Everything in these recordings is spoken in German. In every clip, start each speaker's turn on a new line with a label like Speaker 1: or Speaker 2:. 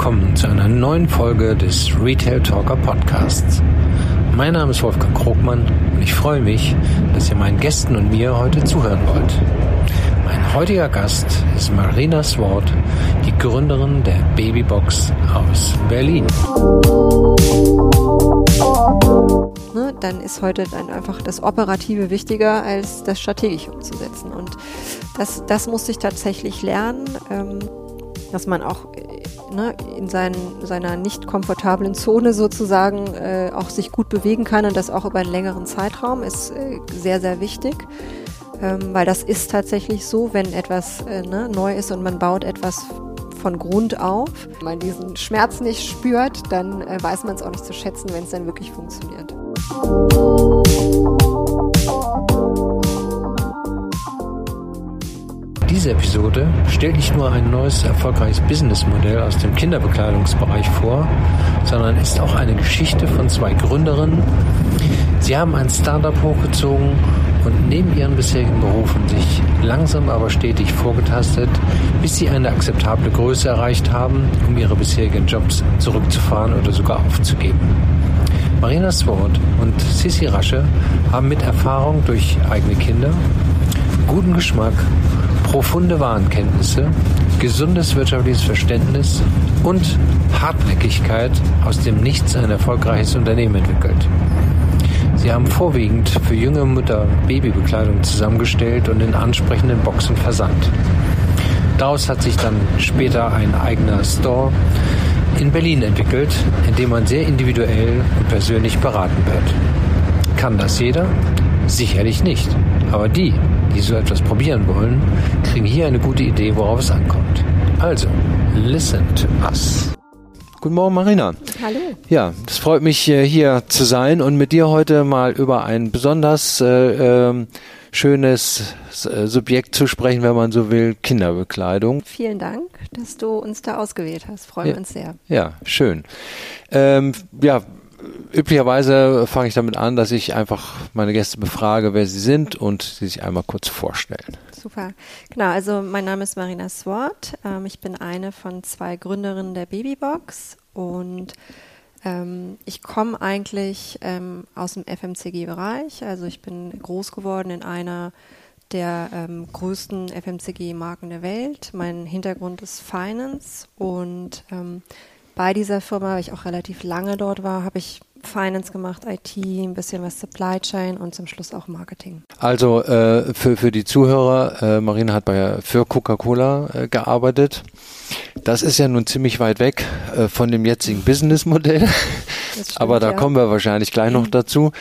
Speaker 1: willkommen zu einer neuen Folge des Retail Talker Podcasts. Mein Name ist Wolfgang Krogmann und ich freue mich, dass ihr meinen Gästen und mir heute zuhören wollt. Mein heutiger Gast ist Marina Swart, die Gründerin der Babybox aus Berlin.
Speaker 2: Ne, dann ist heute dann einfach das Operative wichtiger als das Strategische umzusetzen. Und das, das musste ich tatsächlich lernen, ähm, dass man auch äh, ne, in sein, seiner nicht komfortablen Zone sozusagen äh, auch sich gut bewegen kann und das auch über einen längeren Zeitraum ist äh, sehr, sehr wichtig. Ähm, weil das ist tatsächlich so, wenn etwas äh, ne, neu ist und man baut etwas von Grund auf, wenn man diesen Schmerz nicht spürt, dann äh, weiß man es auch nicht zu schätzen, wenn es dann wirklich funktioniert.
Speaker 1: Diese Episode stellt nicht nur ein neues erfolgreiches Businessmodell aus dem Kinderbekleidungsbereich vor, sondern ist auch eine Geschichte von zwei Gründerinnen. Sie haben ein Startup hochgezogen und neben ihren bisherigen Berufen sich langsam aber stetig vorgetastet, bis sie eine akzeptable Größe erreicht haben, um ihre bisherigen Jobs zurückzufahren oder sogar aufzugeben. Marina Sword und Sissi Rasche haben mit Erfahrung durch eigene Kinder, guten Geschmack profunde Warenkenntnisse, gesundes wirtschaftliches Verständnis und Hartnäckigkeit aus dem Nichts ein erfolgreiches Unternehmen entwickelt. Sie haben vorwiegend für junge Mütter Babybekleidung zusammengestellt und in ansprechenden Boxen versandt. Daraus hat sich dann später ein eigener Store in Berlin entwickelt, in dem man sehr individuell und persönlich beraten wird. Kann das jeder? Sicherlich nicht. Aber die, die so etwas probieren wollen, kriegen hier eine gute Idee, worauf es ankommt. Also, listen to us. Guten Morgen, Marina.
Speaker 2: Hallo.
Speaker 1: Ja, es freut mich, äh, hier zu sein und mit dir heute mal über ein besonders äh, äh, schönes äh, Subjekt zu sprechen, wenn man so will, Kinderbekleidung.
Speaker 2: Vielen Dank, dass du uns da ausgewählt hast. Freuen
Speaker 1: ja.
Speaker 2: wir uns sehr.
Speaker 1: Ja, schön. Ähm, ja, üblicherweise fange ich damit an, dass ich einfach meine Gäste befrage, wer sie sind und sie sich einmal kurz vorstellen.
Speaker 2: Super. Genau, also mein Name ist Marina Swart. Ähm, ich bin eine von zwei Gründerinnen der Babybox und ähm, ich komme eigentlich ähm, aus dem FMCG-Bereich. Also ich bin groß geworden in einer der ähm, größten FMCG-Marken der Welt. Mein Hintergrund ist Finance und ähm, bei dieser Firma, weil ich auch relativ lange dort war, habe ich Finance gemacht, IT, ein bisschen was Supply Chain und zum Schluss auch Marketing.
Speaker 1: Also äh, für, für die Zuhörer, äh, Marina hat bei für Coca-Cola äh, gearbeitet. Das ist ja nun ziemlich weit weg äh, von dem jetzigen Businessmodell. Aber da ja. kommen wir wahrscheinlich gleich noch dazu.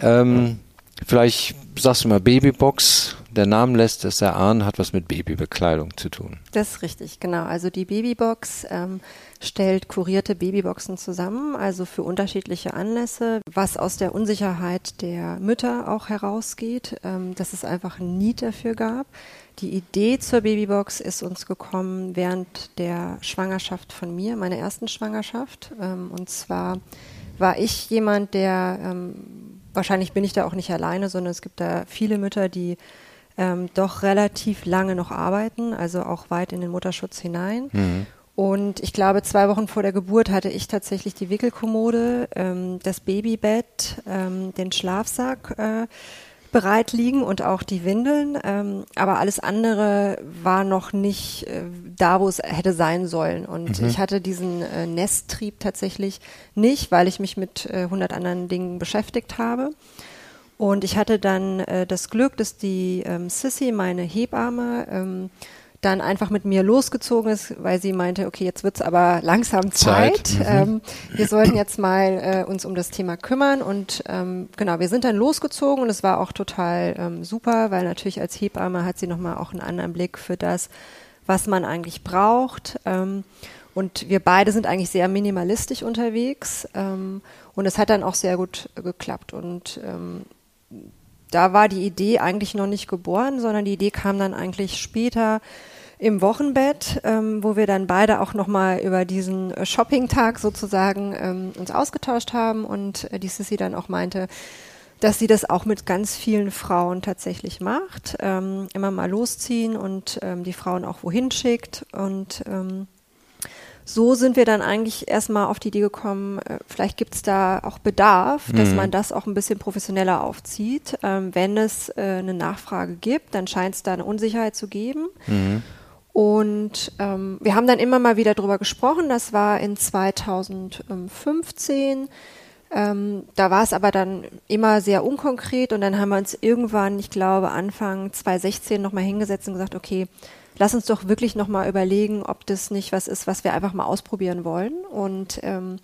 Speaker 1: Ähm, vielleicht sagst du mal Babybox. Der Name lässt es erahnen, hat was mit Babybekleidung zu tun.
Speaker 2: Das ist richtig, genau. Also die Babybox ähm, stellt kurierte Babyboxen zusammen, also für unterschiedliche Anlässe, was aus der Unsicherheit der Mütter auch herausgeht, ähm, dass es einfach ein Need dafür gab. Die Idee zur Babybox ist uns gekommen während der Schwangerschaft von mir, meiner ersten Schwangerschaft. Ähm, und zwar war ich jemand, der, ähm, wahrscheinlich bin ich da auch nicht alleine, sondern es gibt da viele Mütter, die ähm, doch relativ lange noch arbeiten, also auch weit in den Mutterschutz hinein. Mhm. Und ich glaube, zwei Wochen vor der Geburt hatte ich tatsächlich die Wickelkommode, ähm, das Babybett, ähm, den Schlafsack äh, bereit liegen und auch die Windeln. Ähm, aber alles andere war noch nicht äh, da, wo es hätte sein sollen. Und mhm. ich hatte diesen äh, Nesttrieb tatsächlich nicht, weil ich mich mit äh, 100 anderen Dingen beschäftigt habe. Und ich hatte dann äh, das Glück, dass die ähm, Sissy, meine Hebamme, ähm, dann einfach mit mir losgezogen ist, weil sie meinte, okay, jetzt wird's aber langsam Zeit. Zeit. Mhm. Ähm, wir sollten jetzt mal äh, uns um das Thema kümmern. Und ähm, genau, wir sind dann losgezogen und es war auch total ähm, super, weil natürlich als Hebamme hat sie nochmal auch einen anderen Blick für das, was man eigentlich braucht. Ähm, und wir beide sind eigentlich sehr minimalistisch unterwegs. Ähm, und es hat dann auch sehr gut geklappt. Und ähm, da war die Idee eigentlich noch nicht geboren, sondern die Idee kam dann eigentlich später im Wochenbett, ähm, wo wir dann beide auch nochmal über diesen äh, Shopping-Tag sozusagen ähm, uns ausgetauscht haben und äh, die Sissy dann auch meinte, dass sie das auch mit ganz vielen Frauen tatsächlich macht, ähm, immer mal losziehen und ähm, die Frauen auch wohin schickt und ähm, so sind wir dann eigentlich erstmal auf die Idee gekommen, äh, vielleicht gibt es da auch Bedarf, dass
Speaker 3: Mhm.
Speaker 2: man das auch ein bisschen professioneller aufzieht. Ähm, wenn es äh, eine Nachfrage gibt, dann scheint es da eine Unsicherheit zu geben.
Speaker 3: Mhm.
Speaker 2: Und ähm, wir haben dann immer mal wieder drüber gesprochen. Das war in 2015. Ähm, da war es aber dann immer sehr unkonkret und dann haben wir uns irgendwann, ich glaube Anfang 2016 nochmal hingesetzt und gesagt, okay, lass uns doch wirklich nochmal überlegen, ob das nicht was ist, was wir einfach mal ausprobieren wollen. Und ähm,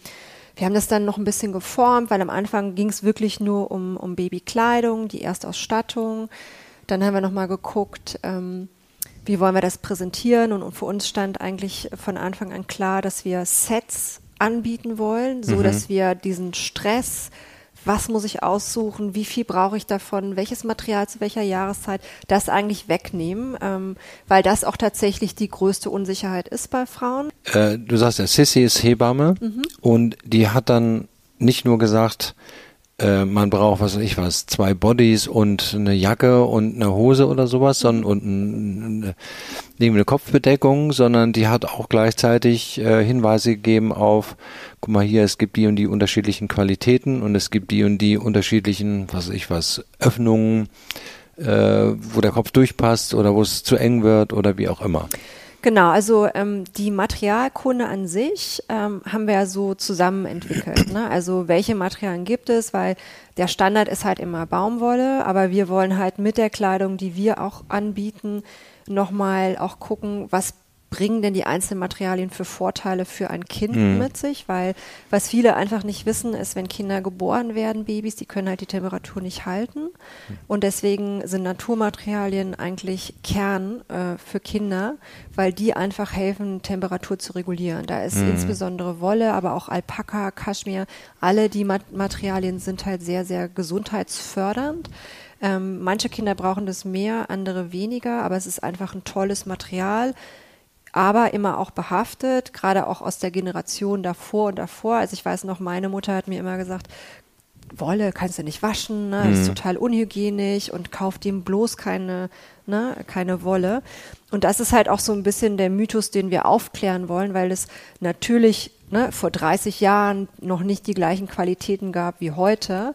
Speaker 2: wir haben das dann noch ein bisschen geformt, weil am Anfang ging es wirklich nur um, um Babykleidung, die Erstausstattung. Dann haben wir nochmal geguckt, ähm, wie wollen wir das präsentieren und, und für uns stand eigentlich von Anfang an klar, dass wir Sets anbieten wollen, so
Speaker 3: Mhm.
Speaker 2: dass wir diesen Stress, was muss ich aussuchen, wie viel brauche ich davon, welches Material zu welcher Jahreszeit, das eigentlich wegnehmen, ähm, weil das auch tatsächlich die größte Unsicherheit ist bei Frauen.
Speaker 3: Äh, du sagst ja, Sissy ist Hebamme
Speaker 2: Mhm.
Speaker 3: und die hat dann nicht nur gesagt, äh, man braucht, was weiß ich was, zwei Bodies und eine Jacke und eine Hose oder sowas, sondern und ein, eine, eine Kopfbedeckung, sondern die hat auch gleichzeitig äh, Hinweise gegeben auf, guck mal hier, es gibt die und die unterschiedlichen Qualitäten und es gibt die und die unterschiedlichen, was weiß ich was, Öffnungen, äh, wo der Kopf durchpasst oder wo es zu eng wird oder wie auch immer.
Speaker 2: Genau, also ähm, die Materialkunde an sich ähm, haben wir ja so zusammen entwickelt. Ne? Also welche Materialien gibt es, weil der Standard ist halt immer Baumwolle, aber wir wollen halt mit der Kleidung, die wir auch anbieten, nochmal auch gucken, was bringen denn die einzelnen Materialien für Vorteile für ein Kind
Speaker 3: Mhm.
Speaker 2: mit sich, weil was viele einfach nicht wissen, ist, wenn Kinder geboren werden, Babys, die können halt die Temperatur nicht halten und deswegen sind Naturmaterialien eigentlich Kern äh, für Kinder, weil die einfach helfen, Temperatur zu regulieren. Da ist insbesondere Wolle, aber auch Alpaka, Kaschmir, alle die Mat Materialien sind halt sehr, sehr gesundheitsfördernd. Ähm, manche Kinder brauchen das mehr, andere weniger, aber es ist einfach ein tolles Material aber immer auch behaftet, gerade auch aus der Generation davor und davor. Also ich weiß noch, meine Mutter hat mir immer gesagt, Wolle kannst du nicht waschen, ne? das ist total unhygienisch und kauf dem bloß keine, ne, keine Wolle. Und das ist halt auch so ein bisschen der Mythos, den wir aufklären wollen, weil es natürlich ne, vor 30 Jahren noch nicht die gleichen Qualitäten gab wie heute.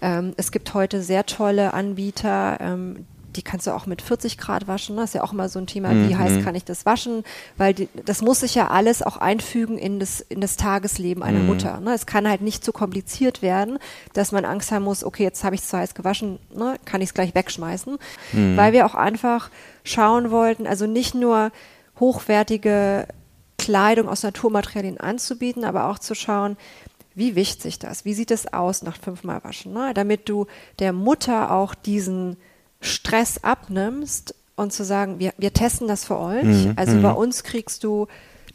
Speaker 2: Ähm, es gibt heute sehr tolle Anbieter, ähm, die kannst du auch mit 40 Grad waschen. Das ist ja auch immer so ein Thema, wie heiß kann ich das waschen? Weil die, das muss sich ja alles auch einfügen in das, in das Tagesleben einer Mutter. Ne? Es kann halt nicht zu kompliziert werden, dass man Angst haben muss, okay, jetzt habe ich es zu heiß gewaschen, ne? kann ich es gleich wegschmeißen. Weil wir auch einfach schauen wollten, also nicht nur hochwertige Kleidung aus Naturmaterialien anzubieten, aber auch zu schauen, wie wischt sich das? Wie sieht es aus nach fünfmal Waschen? Ne? Damit du der Mutter auch diesen Stress abnimmst und zu sagen, wir, wir testen das für euch. also bei uns kriegst du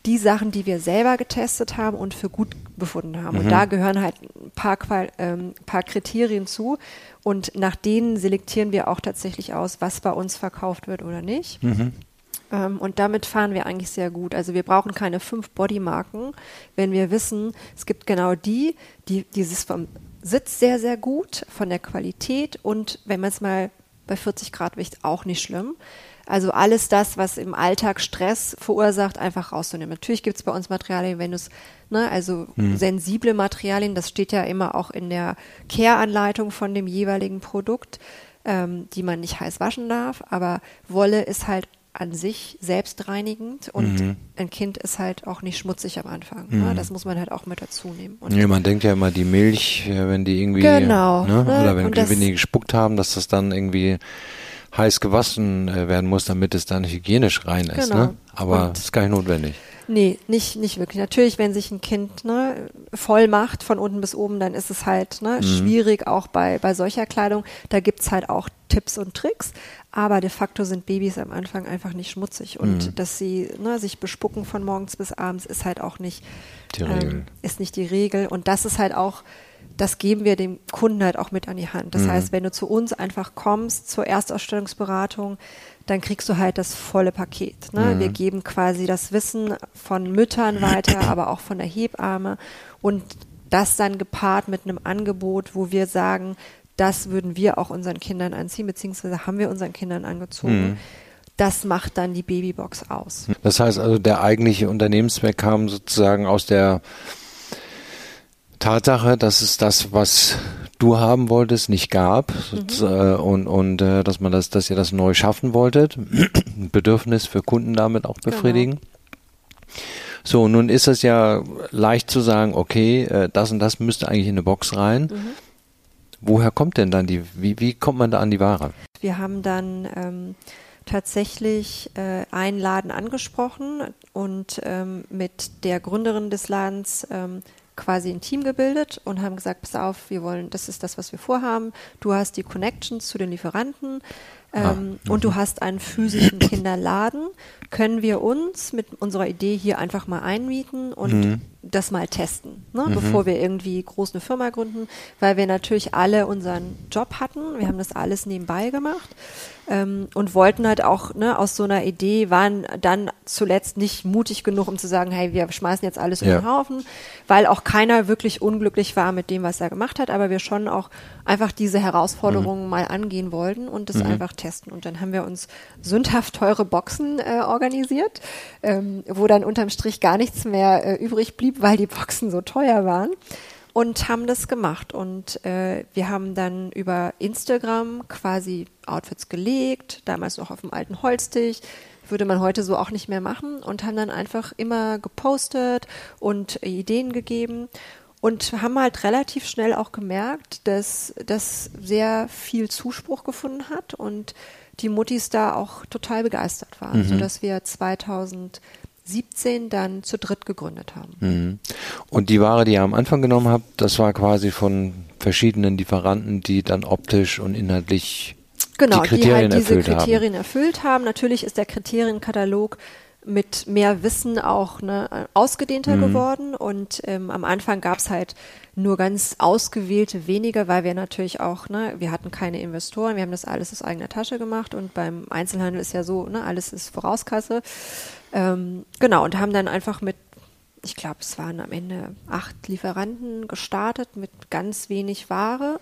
Speaker 2: die Sachen, die wir selber getestet haben und für gut befunden haben. Und da gehören halt ein paar, Qual ähm, paar Kriterien zu. Und nach denen selektieren wir auch tatsächlich aus, was bei uns verkauft wird oder nicht. Ähm, und damit fahren wir eigentlich sehr gut. Also wir brauchen keine fünf Bodymarken, wenn wir wissen, es gibt genau die, die dieses vom Sitz sehr, sehr gut, von der Qualität und wenn man es mal bei 40 Grad Wicht auch nicht schlimm. Also alles das, was im Alltag Stress verursacht, einfach rauszunehmen. Natürlich gibt es bei uns Materialien, wenn es, ne, also sensible Materialien, das steht ja immer auch in der Care-Anleitung von dem jeweiligen Produkt, ähm, die man nicht heiß waschen darf. Aber Wolle ist halt an sich selbstreinigend und ein Kind ist halt auch nicht schmutzig am Anfang. Ne? Das muss man halt auch mit dazu nehmen. Und
Speaker 3: Ja, man denkt ja immer, die Milch, äh, wenn die irgendwie,
Speaker 2: Genau,
Speaker 3: ne?
Speaker 2: ne?
Speaker 3: oder wenn,
Speaker 2: Und das-
Speaker 3: wenn die gespuckt haben, dass das dann irgendwie heiß gewaschen äh, werden muss, damit es dann hygienisch rein ist.
Speaker 2: Genau.
Speaker 3: Ne? Aber das ist gar nicht notwendig.
Speaker 2: Nee, nicht, nicht wirklich. Natürlich, wenn sich ein Kind ne, voll macht von unten bis oben, dann ist es halt ne, schwierig, auch bei, bei solcher Kleidung. Da gibt's halt auch Tipps und Tricks. Aber de facto sind Babys am Anfang einfach nicht schmutzig. Und dass sie ne, sich bespucken von morgens bis abends, ist halt auch nicht
Speaker 3: Die Regel.
Speaker 2: Ähm, ist nicht die Regel. Und das ist halt auch, das geben wir dem Kunden halt auch mit an die Hand. Das heißt, wenn du zu uns einfach kommst zur Erstausstellungsberatung, dann kriegst du halt das volle Paket. Ne? Wir geben quasi das Wissen von Müttern weiter, aber auch von der Hebamme und das dann gepaart mit einem Angebot, wo wir sagen, das würden wir auch unseren Kindern anziehen, beziehungsweise haben wir unseren Kindern angezogen. das macht dann die Babybox aus.
Speaker 3: Das heißt also, der eigentliche Unternehmenszweck kam sozusagen aus der Tatsache, dass es das, was du haben wolltest, nicht gab mhm. und, und äh, dass man das, dass ihr das neu schaffen wolltet, Bedürfnis für Kunden damit auch befriedigen. Genau. So, nun ist es ja leicht zu sagen, okay, äh, das und das müsste eigentlich in eine Box rein. Mhm. Woher kommt denn dann die, wie, wie kommt man da an die Ware?
Speaker 2: Wir haben dann ähm, tatsächlich äh, einen Laden angesprochen und ähm, mit der Gründerin des Ladens ähm, quasi ein Team gebildet und haben gesagt, pass auf, wir wollen, das ist das, was wir vorhaben. Du hast die Connections zu den Lieferanten ah, ähm, ah, und du hast einen physischen Kinderladen. Können wir uns mit unserer Idee hier einfach mal einmieten und mhm. das mal testen, ne? mhm. bevor wir irgendwie groß eine Firma gründen, weil wir natürlich alle unseren Job hatten. Wir haben das alles nebenbei gemacht ähm, und wollten halt auch ne, aus so einer Idee, waren dann zuletzt nicht mutig genug, um zu sagen, hey, wir schmeißen jetzt alles ja. um den Haufen, weil auch keiner wirklich unglücklich war mit dem, was er gemacht hat, aber wir schon auch einfach diese Herausforderungen mhm. mal angehen wollten und das mhm. einfach testen. Und dann haben wir uns sündhaft teure Boxen äh, organisiert, ähm, wo dann unterm Strich gar nichts mehr äh, übrig blieb, weil die Boxen so teuer waren und haben das gemacht. Und äh, wir haben dann über Instagram quasi Outfits gelegt, damals noch auf dem alten Holztisch. Würde man heute so auch nicht mehr machen und haben dann einfach immer gepostet und Ideen gegeben und haben halt relativ schnell auch gemerkt, dass das sehr viel Zuspruch gefunden hat und die Muttis da auch total begeistert waren, mhm. sodass wir 2000 17 dann zu dritt gegründet haben.
Speaker 3: Mhm. Und die Ware, die ihr am Anfang genommen habt, das war quasi von verschiedenen Lieferanten, die dann optisch und inhaltlich genau, die Kriterien die halt diese
Speaker 2: Kriterien
Speaker 3: haben.
Speaker 2: erfüllt haben. Natürlich ist der Kriterienkatalog mit mehr Wissen auch ne, ausgedehnter mhm. geworden. Und ähm, am Anfang gab es halt nur ganz ausgewählte wenige, weil wir natürlich auch, ne, wir hatten keine Investoren, wir haben das alles aus eigener Tasche gemacht. Und beim Einzelhandel ist ja so, ne, alles ist Vorauskasse. Ähm, genau, und haben dann einfach mit, ich glaube, es waren am Ende acht Lieferanten gestartet mit ganz wenig Ware.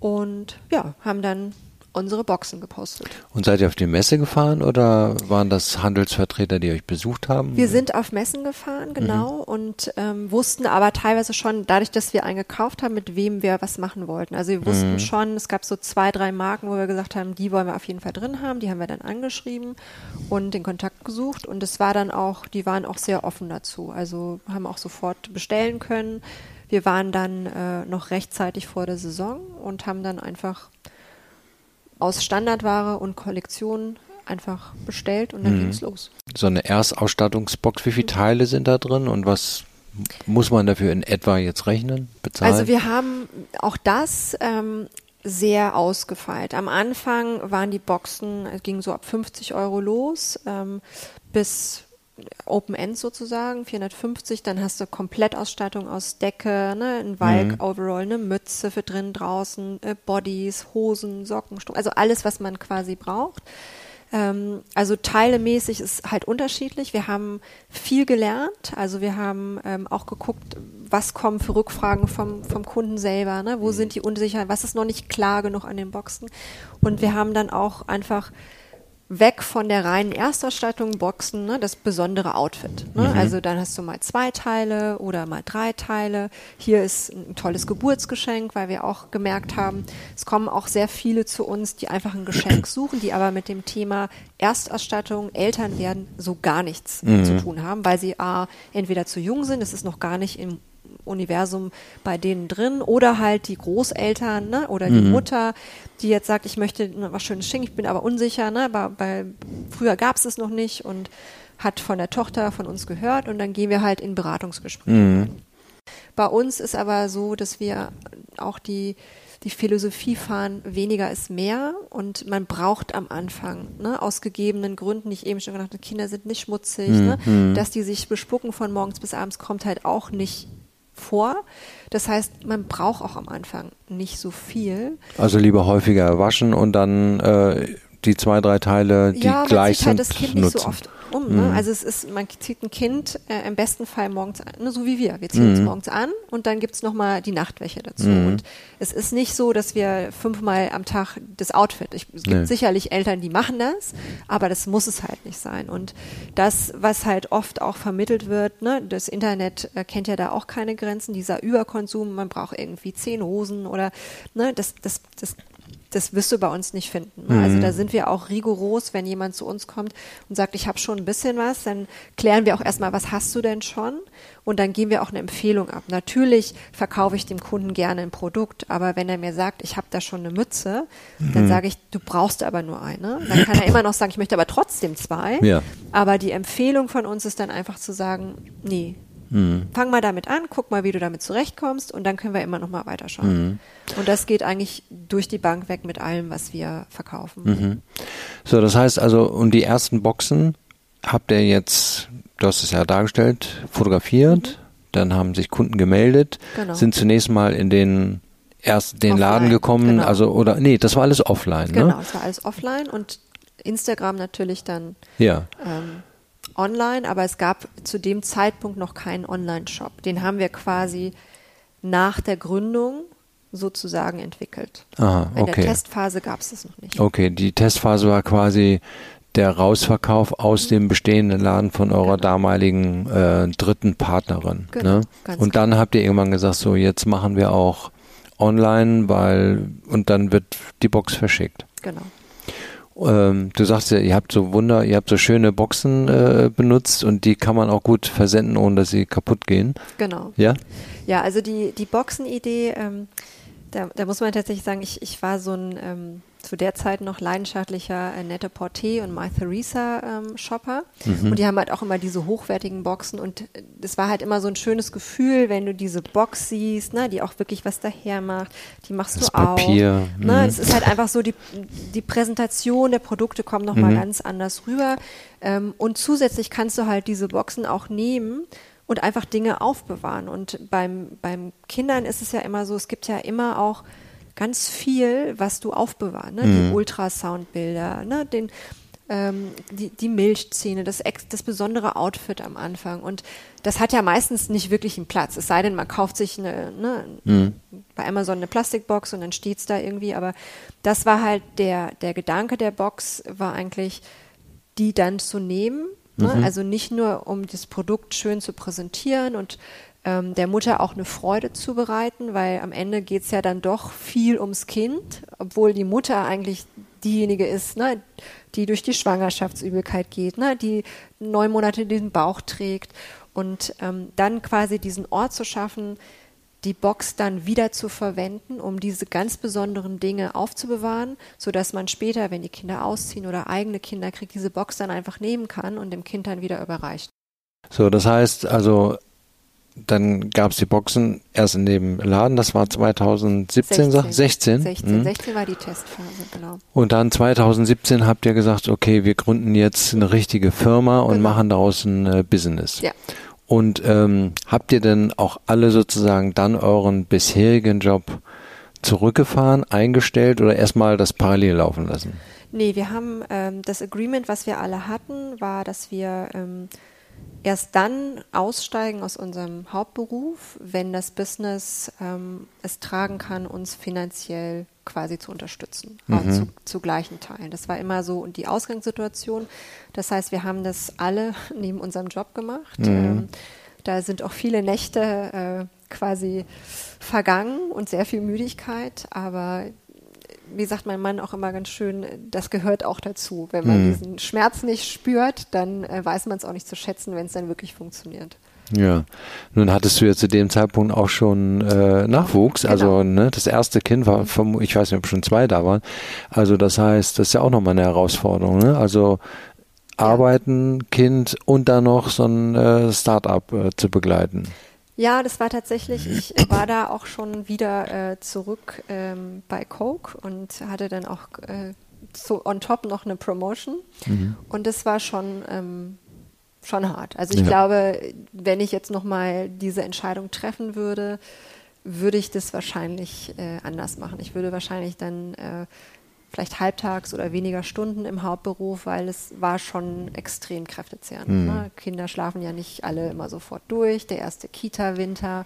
Speaker 2: Und ja, haben dann unsere Boxen gepostet.
Speaker 3: Und seid ihr auf die Messe gefahren oder waren das Handelsvertreter, die euch besucht haben?
Speaker 2: Wir sind auf Messen gefahren, mhm. genau, mhm. und ähm, wussten aber teilweise schon, dadurch, dass wir einen gekauft haben, mit wem wir was machen wollten. Also wir wussten mhm. schon, es gab so zwei, drei Marken, wo wir gesagt haben, die wollen wir auf jeden Fall drin haben, die haben wir dann angeschrieben und den Kontakt gesucht und es war dann auch, die waren auch sehr offen dazu. Also haben auch sofort bestellen können. Wir waren dann äh, noch rechtzeitig vor der Saison und haben dann einfach aus Standardware und Kollektion einfach bestellt und dann mhm. ging es los.
Speaker 3: So eine Erstausstattungsbox, wie viele Teile sind da drin und was muss man dafür in etwa jetzt rechnen, bezahlen?
Speaker 2: Also wir haben auch das ähm, sehr ausgefeilt. Am Anfang waren die Boxen, es ging so ab 50 Euro los, ähm, bis Open End sozusagen, 450, dann hast du Komplettausstattung aus Decke, ne, ein Walk-Overall, mhm. eine Mütze für drin, draußen, äh, Bodies, Hosen, Socken, Strumpf, also alles, was man quasi braucht. Ähm, also teilemäßig ist halt unterschiedlich. Wir haben viel gelernt, also wir haben ähm, auch geguckt, was kommen für Rückfragen vom, vom Kunden selber, ne? wo mhm. sind die Unsicherheiten, was ist noch nicht klar genug an den Boxen. Und wir haben dann auch einfach weg von der reinen Erstausstattung, Boxen, ne, das besondere Outfit. Ne? Mhm. Also dann hast du mal zwei Teile oder mal drei Teile. Hier ist ein tolles Geburtsgeschenk, weil wir auch gemerkt haben, es kommen auch sehr viele zu uns, die einfach ein Geschenk suchen, die aber mit dem Thema Erstausstattung, Eltern werden so gar nichts mhm. zu tun haben, weil sie a, entweder zu jung sind, es ist noch gar nicht im Universum bei denen drin oder halt die Großeltern ne, oder die mhm. Mutter, die jetzt sagt, ich möchte was Schönes schenken, ich bin aber unsicher, ne, aber, weil früher gab es es noch nicht und hat von der Tochter von uns gehört und dann gehen wir halt in Beratungsgespräche. Mhm. Bei uns ist aber so, dass wir auch die die Philosophie fahren, weniger ist mehr und man braucht am Anfang, ne, aus gegebenen Gründen, die ich eben schon gedacht habe, Kinder sind nicht schmutzig, mhm. ne, dass die sich bespucken von morgens bis abends kommt halt auch nicht vor. Das heißt, man braucht auch am Anfang nicht so viel.
Speaker 3: Also lieber häufiger waschen und dann äh, die zwei, drei Teile, die
Speaker 2: ja,
Speaker 3: gleich
Speaker 2: zieht halt
Speaker 3: sind,
Speaker 2: das Kind
Speaker 3: nutzen.
Speaker 2: nicht so oft um. Ne?
Speaker 3: Mhm.
Speaker 2: Also es ist, man zieht ein Kind äh, im besten Fall morgens an, ne, so wie wir. Wir ziehen uns
Speaker 3: Mhm.
Speaker 2: morgens an und dann gibt's noch nochmal die Nachtwäsche dazu.
Speaker 3: Mhm.
Speaker 2: Und es ist nicht so, dass wir fünfmal am Tag das Outfit. Ich, es gibt
Speaker 3: Nee.
Speaker 2: sicherlich Eltern, die machen das, aber das muss es halt nicht sein. Und das, was halt oft auch vermittelt wird, ne, das Internet äh, kennt ja da auch keine Grenzen, dieser Überkonsum, man braucht irgendwie zehn Hosen oder ne, das, das, das das wirst du bei uns nicht finden. ne? Also
Speaker 3: Mhm.
Speaker 2: da sind wir auch rigoros, wenn jemand zu uns kommt und sagt, ich habe schon ein bisschen was, dann klären wir auch erstmal, was hast du denn schon? Und dann geben wir auch eine Empfehlung ab. Natürlich verkaufe ich dem Kunden gerne ein Produkt, aber wenn er mir sagt, ich habe da schon eine Mütze,
Speaker 3: Mhm.
Speaker 2: dann sage ich, du brauchst aber nur eine. Dann kann er immer noch sagen, ich möchte aber trotzdem zwei.
Speaker 3: Ja.
Speaker 2: Aber die Empfehlung von uns ist dann einfach zu sagen, nee,
Speaker 3: Mhm.
Speaker 2: fang mal damit an, guck mal, wie du damit zurechtkommst und dann können wir immer noch mal weiterschauen.
Speaker 3: Mhm.
Speaker 2: Und das geht eigentlich durch die Bank weg mit allem, was wir verkaufen.
Speaker 3: Mhm. So, das heißt also, und die ersten Boxen habt ihr jetzt, du hast es ja dargestellt, fotografiert, dann haben sich Kunden gemeldet,
Speaker 2: Mhm. Genau.
Speaker 3: sind zunächst mal in den erst den
Speaker 2: Offline,
Speaker 3: Laden gekommen,
Speaker 2: genau.
Speaker 3: also oder nee, das war alles offline,
Speaker 2: Genau,
Speaker 3: ne?
Speaker 2: es war alles offline und Instagram natürlich dann
Speaker 3: Ja.
Speaker 2: ähm, online, aber es gab zu dem Zeitpunkt noch keinen Online-Shop. Den haben wir quasi nach der Gründung sozusagen entwickelt.
Speaker 3: Aha,
Speaker 2: In der
Speaker 3: okay.
Speaker 2: Testphase gab es das noch nicht.
Speaker 3: Okay, die Testphase war quasi der Rausverkauf aus dem bestehenden Laden von eurer damaligen äh, dritten Partnerin.
Speaker 2: Genau,
Speaker 3: ne? Und dann habt ihr irgendwann gesagt, so jetzt machen wir auch online, weil und dann wird die Box verschickt.
Speaker 2: Genau.
Speaker 3: Ähm, du sagst ja, ihr habt so Wunder, ihr habt so schöne Boxen äh, benutzt und die kann man auch gut versenden, ohne dass sie kaputt gehen.
Speaker 2: Genau.
Speaker 3: Ja?
Speaker 2: Ja, also die, die Boxenidee, ähm, da, da muss man tatsächlich sagen, ich, ich war so ein ähm, zu der Zeit noch leidenschaftlicher äh, Nette Porté und My Theresa ähm, Shopper. Und die haben halt auch immer diese hochwertigen Boxen und es war halt immer so ein schönes Gefühl, wenn du diese Box siehst, ne, die auch wirklich was daher macht. Die machst
Speaker 3: Das
Speaker 2: du auch.
Speaker 3: Papier,
Speaker 2: Ne,
Speaker 3: mhm.
Speaker 2: es ist halt einfach so, die, die Präsentation der Produkte kommt nochmal ganz anders rüber. Ähm, und zusätzlich kannst du halt diese Boxen auch nehmen und einfach Dinge aufbewahren. Und beim, beim Kindern ist es ja immer so, es gibt ja immer auch ganz viel, was du aufbewahren. Ne? Die Ultrasoundbilder, ne? Den, ähm, die, die Milchzähne, das, das besondere Outfit am Anfang. Und das hat ja meistens nicht wirklich einen Platz. Es sei denn, man kauft sich eine, ne, bei Amazon eine Plastikbox und dann steht's da irgendwie. Aber das war halt der, der Gedanke der Box, war eigentlich, die dann zu nehmen. Ne? Also nicht nur, um das Produkt schön zu präsentieren und ähm, der Mutter auch eine Freude zu bereiten, weil am Ende geht's ja dann doch viel ums Kind, obwohl die Mutter eigentlich diejenige ist, ne, die durch die Schwangerschaftsübelkeit geht, ne, die neun Monate den Bauch trägt und ähm, dann quasi diesen Ort zu schaffen, die Box dann wieder zu verwenden, um diese ganz besonderen Dinge aufzubewahren, so dass man später, wenn die Kinder ausziehen oder eigene Kinder kriegt, diese Box dann einfach nehmen kann und dem Kind dann wieder überreicht.
Speaker 3: So, das heißt also, dann gab es die Boxen erst in dem Laden, das war 2017, 16? 16?
Speaker 2: 16,
Speaker 3: Mhm.
Speaker 2: 16 war die Testphase, genau.
Speaker 3: Und dann 2017 habt ihr gesagt, okay, wir gründen jetzt eine richtige Firma und
Speaker 2: Genau.
Speaker 3: machen daraus ein äh, Business.
Speaker 2: Ja.
Speaker 3: Und ähm, habt ihr denn auch alle sozusagen dann euren bisherigen Job zurückgefahren, eingestellt oder erstmal das parallel laufen lassen?
Speaker 2: Nee, wir haben ähm, das Agreement, was wir alle hatten, war, dass wir ähm, erst dann aussteigen aus unserem Hauptberuf, wenn das Business ähm, es tragen kann, uns finanziell quasi zu unterstützen, auch zu, zu gleichen Teilen. Das war immer so die Ausgangssituation. Das heißt, wir haben das alle neben unserem Job gemacht. Ähm, da sind auch viele Nächte äh, quasi vergangen und sehr viel Müdigkeit, aber wie sagt mein Mann auch immer ganz schön, das gehört auch dazu. Wenn man diesen Schmerz nicht spürt, dann äh, weiß man es auch nicht zu schätzen, wenn es dann wirklich funktioniert.
Speaker 3: Ja, nun hattest du ja zu dem Zeitpunkt auch schon äh, Nachwuchs, also
Speaker 2: Genau.
Speaker 3: ne, das erste Kind war, vermu- ich weiß nicht, ob schon zwei da waren, also das heißt, das ist ja auch nochmal eine Herausforderung, ne? also arbeiten, Kind und dann noch so ein äh, Start-up äh, zu begleiten.
Speaker 2: Ja, das war tatsächlich, ich war da auch schon wieder äh, zurück ähm, bei Coke und hatte dann auch äh, so on top noch eine Promotion. Und das war schon, ähm, schon hart. Also ich
Speaker 3: Ja.
Speaker 2: glaube, wenn ich jetzt nochmal diese Entscheidung treffen würde, würde ich das wahrscheinlich äh, anders machen. Ich würde wahrscheinlich dann äh, vielleicht halbtags oder weniger Stunden im Hauptberuf, weil es war schon extrem kräftezehrend. Mhm. Ne? Kinder schlafen ja nicht alle immer sofort durch. Der erste Kita-Winter,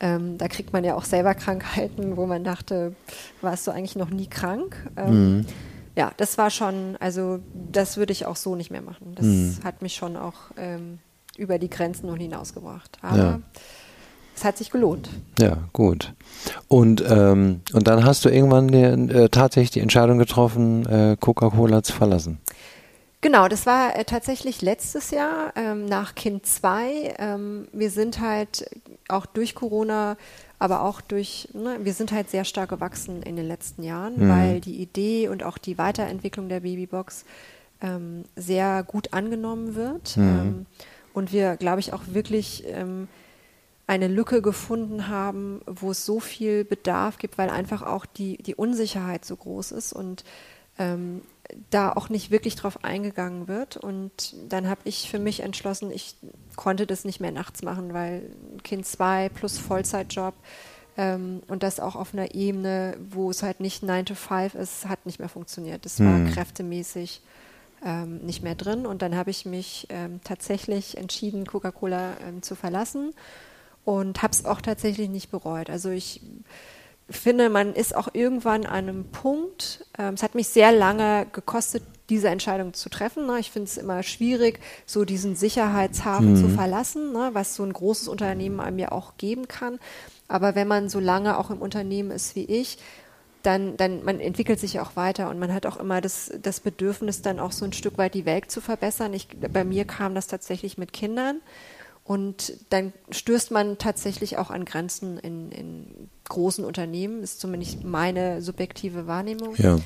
Speaker 2: ähm, da kriegt man ja auch selber Krankheiten, wo man dachte, warst du eigentlich noch nie krank? Ähm, mhm. Ja, das war schon, also das würde ich auch so nicht mehr machen. Das mhm. hat mich schon auch ähm, über die Grenzen noch hinausgebracht. Aber ja. Es hat sich gelohnt.
Speaker 3: Ja, gut. Und, ähm, und dann hast du irgendwann die, äh, tatsächlich die Entscheidung getroffen, äh, Coca-Cola zu verlassen.
Speaker 2: Genau, das war äh, tatsächlich letztes Jahr ähm, nach Kind 2. Ähm, wir sind halt auch durch Corona, aber auch durch, ne, wir sind halt sehr stark gewachsen in den letzten Jahren, mhm. weil die Idee und auch die Weiterentwicklung der Babybox ähm, sehr gut angenommen wird. Mhm. Ähm, und wir, glaube ich, auch wirklich ähm, eine Lücke gefunden haben, wo es so viel Bedarf gibt, weil einfach auch die, die Unsicherheit so groß ist und ähm, da auch nicht wirklich drauf eingegangen wird. Und dann habe ich für mich entschlossen, ich konnte das nicht mehr nachts machen, weil Kind 2 plus Vollzeitjob ähm, und das auch auf einer Ebene, wo es halt nicht 9 to 5 ist, hat nicht mehr funktioniert. Das war hm. kräftemäßig ähm, nicht mehr drin. Und dann habe ich mich ähm, tatsächlich entschieden, Coca-Cola ähm, zu verlassen und habe es auch tatsächlich nicht bereut. Also ich finde, man ist auch irgendwann an einem Punkt, ähm, es hat mich sehr lange gekostet, diese Entscheidung zu treffen. Ne? Ich finde es immer schwierig, so diesen Sicherheitshafen mhm. zu verlassen, ne? was so ein großes Unternehmen einem ja auch geben kann. Aber wenn man so lange auch im Unternehmen ist wie ich, dann, dann man entwickelt sich auch weiter und man hat auch immer das, das Bedürfnis, dann auch so ein Stück weit die Welt zu verbessern. Ich, bei mir kam das tatsächlich mit Kindern und dann stößt man tatsächlich auch an Grenzen in, in großen Unternehmen, ist zumindest meine subjektive Wahrnehmung. Ja.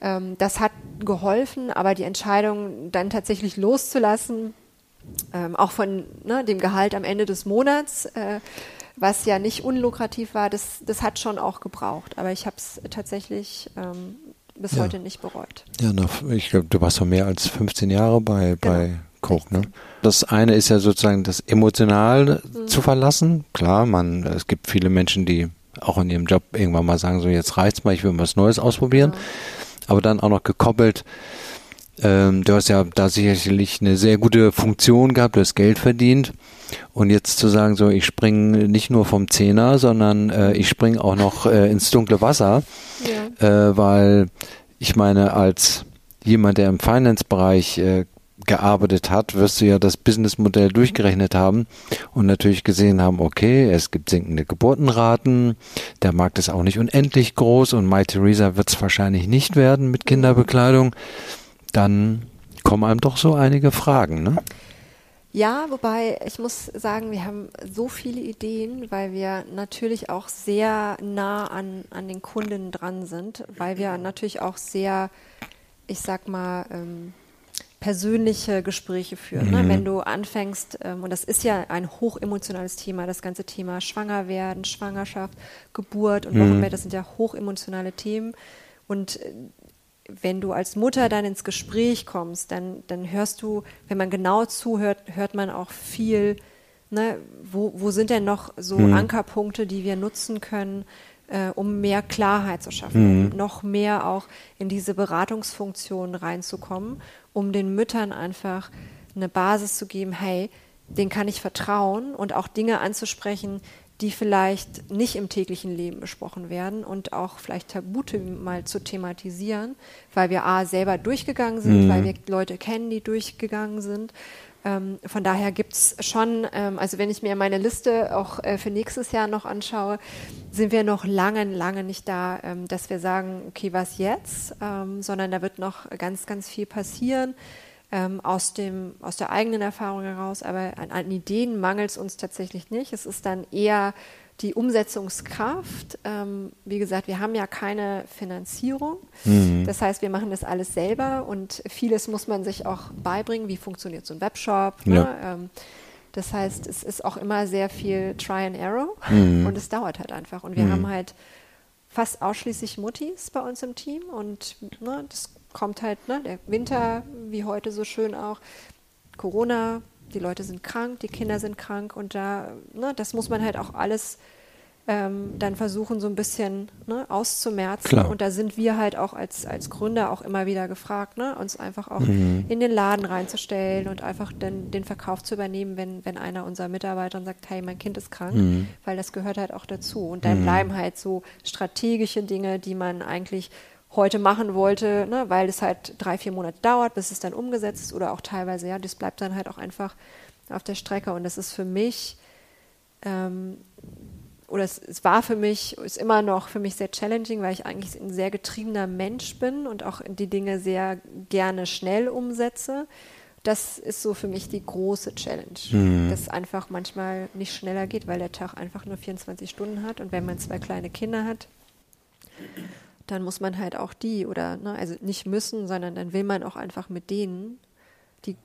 Speaker 2: Ähm, das hat geholfen, aber die Entscheidung dann tatsächlich loszulassen, ähm, auch von ne, dem Gehalt am Ende des Monats, äh, was ja nicht unlukrativ war, das, das hat schon auch gebraucht. Aber ich habe es tatsächlich ähm, bis ja. heute nicht bereut.
Speaker 3: Ja, nach, ich glaube, du warst noch mehr als 15 Jahre bei, genau. bei Coke, ne? Das eine ist ja sozusagen das emotional mhm. zu verlassen. Klar, man, es gibt viele Menschen, die auch in ihrem Job irgendwann mal sagen, so jetzt reicht's mal, ich will was Neues ausprobieren. Mhm. Aber dann auch noch gekoppelt ähm, du hast ja da sicherlich eine sehr gute Funktion gehabt, du hast Geld verdient. Und jetzt zu sagen, so ich springe nicht nur vom Zehner, sondern äh, ich springe auch noch äh, ins dunkle Wasser, ja. äh, weil ich meine, als jemand, der im Finance-Bereich äh, gearbeitet hat, wirst du ja das Businessmodell durchgerechnet haben und natürlich gesehen haben, okay, es gibt sinkende Geburtenraten, der Markt ist auch nicht unendlich groß und My Theresa wird es wahrscheinlich nicht werden mit Kinderbekleidung dann kommen einem doch so einige Fragen, ne?
Speaker 2: Ja, wobei ich muss sagen, wir haben so viele Ideen, weil wir natürlich auch sehr nah an, an den Kunden dran sind, weil wir natürlich auch sehr, ich sag mal, ähm, persönliche Gespräche führen. Ne? Mhm. Ne? Wenn du anfängst, ähm, und das ist ja ein hochemotionales Thema, das ganze Thema Schwangerwerden, Schwangerschaft, Geburt und Wochenbett, mhm. das sind ja hochemotionale Themen. Und äh, wenn du als Mutter dann ins Gespräch kommst, dann, dann hörst du, wenn man genau zuhört, hört man auch viel, ne, wo, wo sind denn noch so mhm. Ankerpunkte, die wir nutzen können, äh, um mehr Klarheit zu schaffen, mhm. um noch mehr auch in diese Beratungsfunktion reinzukommen, um den Müttern einfach eine Basis zu geben, hey, den kann ich vertrauen und auch Dinge anzusprechen, die vielleicht nicht im täglichen Leben besprochen werden und auch vielleicht Tabute mal zu thematisieren, weil wir A selber durchgegangen sind, mhm. weil wir Leute kennen, die durchgegangen sind. Ähm, von daher gibt es schon, ähm, also wenn ich mir meine Liste auch äh, für nächstes Jahr noch anschaue, sind wir noch lange, lange nicht da, ähm, dass wir sagen, okay, was jetzt, ähm, sondern da wird noch ganz, ganz viel passieren ähm, aus, dem, aus der eigenen Erfahrung heraus, aber an, an Ideen mangelt es uns tatsächlich nicht. Es ist dann eher die Umsetzungskraft. Ähm, wie gesagt, wir haben ja keine Finanzierung. Mhm. Das heißt, wir machen das alles selber und vieles muss man sich auch beibringen. Wie funktioniert so ein Webshop? Ne? Ja. Ähm, das heißt, es ist auch immer sehr viel Try and Error mhm. und es dauert halt einfach. Und wir mhm. haben halt fast ausschließlich Muttis bei uns im Team und ne, das kommt halt, ne, der Winter, wie heute so schön auch, Corona, die Leute sind krank, die Kinder sind krank und da, ne, das muss man halt auch alles ähm, dann versuchen, so ein bisschen ne, auszumerzen.
Speaker 3: Klar.
Speaker 2: Und da sind wir halt auch als, als Gründer auch immer wieder gefragt, ne, uns einfach auch in den Laden reinzustellen und einfach den, den Verkauf zu übernehmen, wenn, wenn einer unserer Mitarbeiter sagt, hey, mein Kind ist krank, weil das gehört halt auch dazu. Und dann bleiben halt so strategische Dinge, die man eigentlich heute machen wollte, ne, weil es halt drei, vier Monate dauert, bis es dann umgesetzt ist oder auch teilweise, ja, das bleibt dann halt auch einfach auf der Strecke. Und das ist für mich ähm, oder es, es, war für mich, ist immer noch für mich sehr challenging, weil ich eigentlich ein sehr getriebener Mensch bin und auch die Dinge sehr gerne schnell umsetze. Das ist so für mich die große Challenge, mhm. dass einfach manchmal nicht schneller geht, weil der Tag einfach nur 24 Stunden hat und wenn man zwei kleine Kinder hat, dann muss man halt auch die oder, ne, also nicht müssen, sondern dann will man auch einfach mit denen die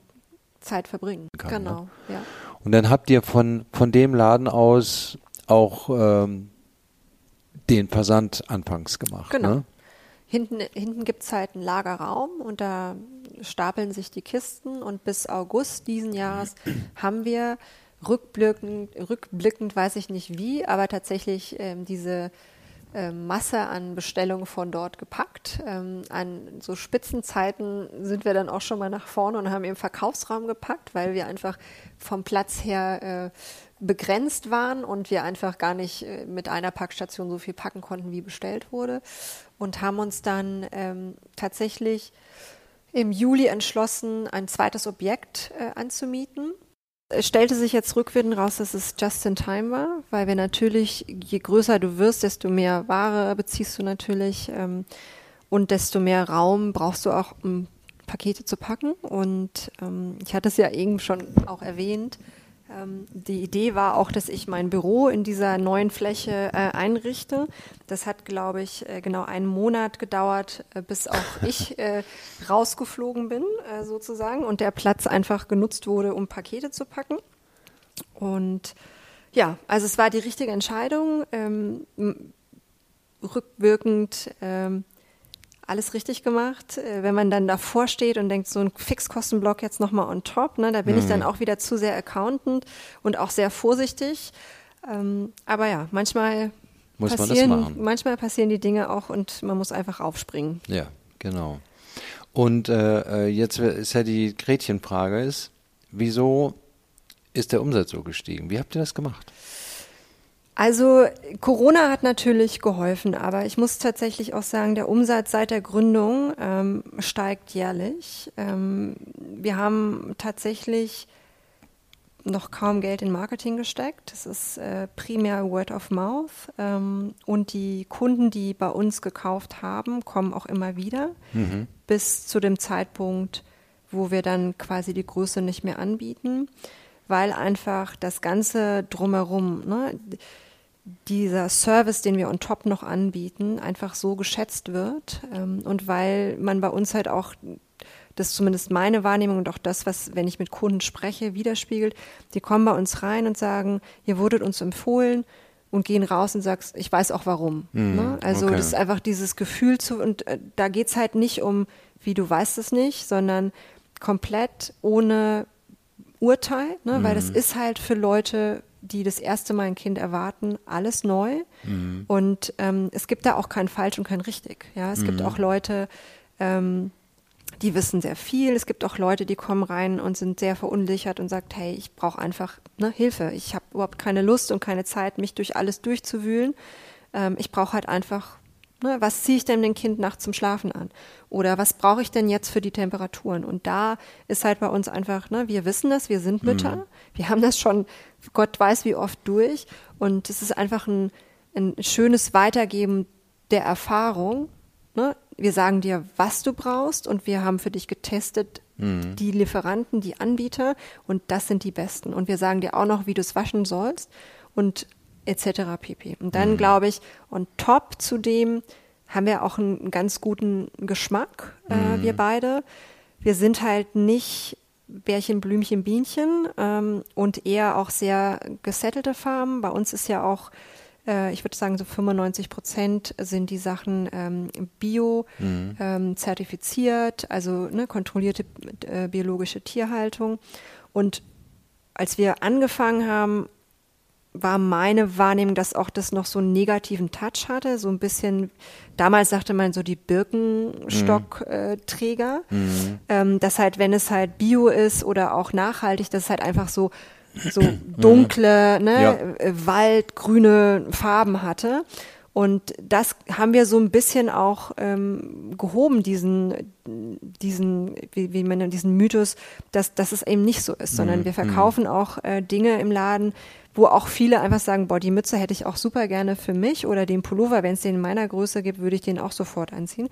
Speaker 2: Zeit verbringen.
Speaker 3: Kann,
Speaker 2: genau,
Speaker 3: ne?
Speaker 2: ja.
Speaker 3: Und dann habt ihr von, von dem Laden aus auch ähm, den Versand anfangs gemacht.
Speaker 2: Genau.
Speaker 3: Ne?
Speaker 2: Hinten, hinten gibt es halt einen Lagerraum und da stapeln sich die Kisten und bis August diesen Jahres haben wir rückblickend, rückblickend weiß ich nicht wie, aber tatsächlich ähm, diese Masse an Bestellungen von dort gepackt. Ähm, an so Spitzenzeiten sind wir dann auch schon mal nach vorne und haben im Verkaufsraum gepackt, weil wir einfach vom Platz her äh, begrenzt waren und wir einfach gar nicht äh, mit einer Packstation so viel packen konnten, wie bestellt wurde. Und haben uns dann ähm, tatsächlich im Juli entschlossen, ein zweites Objekt äh, anzumieten. Es stellte sich jetzt rückwirkend raus, dass es just in time war, weil wir natürlich, je größer du wirst, desto mehr Ware beziehst du natürlich ähm, und desto mehr Raum brauchst du auch, um Pakete zu packen. Und ähm, ich hatte es ja eben schon auch erwähnt, die Idee war auch, dass ich mein Büro in dieser neuen Fläche äh, einrichte. Das hat, glaube ich, äh, genau einen Monat gedauert, äh, bis auch ich äh, rausgeflogen bin, äh, sozusagen, und der Platz einfach genutzt wurde, um Pakete zu packen. Und ja, also es war die richtige Entscheidung. Ähm, rückwirkend ähm, alles richtig gemacht. Äh, wenn man dann davor steht und denkt, so ein Fixkostenblock jetzt nochmal on top, ne, da bin mhm. ich dann auch wieder zu sehr accountant und auch sehr vorsichtig. Ähm, aber ja, manchmal
Speaker 3: muss
Speaker 2: passieren, manchmal passieren die Dinge auch und man muss einfach aufspringen.
Speaker 3: Ja, genau. Und äh, äh, jetzt ist ja die Gretchenfrage ist, wieso ist der Umsatz so gestiegen? Wie habt ihr das gemacht?
Speaker 2: Also Corona hat natürlich geholfen, aber ich muss tatsächlich auch sagen, der Umsatz seit der Gründung ähm, steigt jährlich. Ähm, wir haben tatsächlich noch kaum Geld in Marketing gesteckt. Das ist äh, primär Word of Mouth. Ähm, und die Kunden, die bei uns gekauft haben, kommen auch immer wieder mhm. bis zu dem Zeitpunkt, wo wir dann quasi die Größe nicht mehr anbieten, weil einfach das Ganze drumherum, ne, dieser Service, den wir on top noch anbieten, einfach so geschätzt wird. Ähm, und weil man bei uns halt auch, das ist zumindest meine Wahrnehmung und auch das, was, wenn ich mit Kunden spreche, widerspiegelt, die kommen bei uns rein und sagen, ihr wurdet uns empfohlen und gehen raus und sagst, ich weiß auch warum. Mm, ne? Also okay. das ist einfach dieses Gefühl zu, und äh, da geht's halt nicht um, wie du weißt es nicht, sondern komplett ohne Urteil, ne? Weil das mhm. ist halt für Leute die das erste Mal ein Kind erwarten, alles neu. Mhm. Und ähm, es gibt da auch kein falsch und kein richtig. Ja, es mhm. gibt auch Leute, ähm, die wissen sehr viel. Es gibt auch Leute, die kommen rein und sind sehr verunsichert und sagt, hey, ich brauche einfach ne, Hilfe. Ich habe überhaupt keine Lust und keine Zeit, mich durch alles durchzuwühlen. Ähm, ich brauche halt einfach Ne, was ziehe ich denn dem Kind nachts zum Schlafen an? Oder was brauche ich denn jetzt für die Temperaturen? Und da ist halt bei uns einfach, ne, wir wissen das, wir sind Mütter, mhm. wir haben das schon, Gott weiß wie oft durch. Und es ist einfach ein, ein schönes Weitergeben der Erfahrung. Ne? Wir sagen dir, was du brauchst und wir haben für dich getestet, mhm. die Lieferanten, die Anbieter und das sind die besten. Und wir sagen dir auch noch, wie du es waschen sollst. Und etc. pp. Und dann mhm. glaube ich, on top zu dem haben wir auch einen ganz guten Geschmack, äh, mhm. wir beide. Wir sind halt nicht Bärchen, Blümchen, Bienchen ähm, und eher auch sehr gesettelte Farben. Bei uns ist ja auch, äh, ich würde sagen, so 95 Prozent sind die Sachen ähm, bio mhm. ähm, zertifiziert, also ne, kontrollierte äh, biologische Tierhaltung. Und als wir angefangen haben, war meine Wahrnehmung, dass auch das noch so einen negativen Touch hatte, so ein bisschen, damals sagte man so die Birkenstockträger, mhm. ähm, dass halt, wenn es halt Bio ist oder auch nachhaltig, dass es halt einfach so so dunkle, ne, ja. Äh, waldgrüne Farben hatte. Und das haben wir so ein bisschen auch ähm, gehoben, diesen, diesen, wie, wie man diesen Mythos, dass, dass es eben nicht so ist, sondern mhm. wir verkaufen auch äh, Dinge im Laden, wo auch viele einfach sagen, boah, die Mütze hätte ich auch super gerne für mich oder den Pullover, wenn es den in meiner Größe gibt, würde ich den auch sofort anziehen.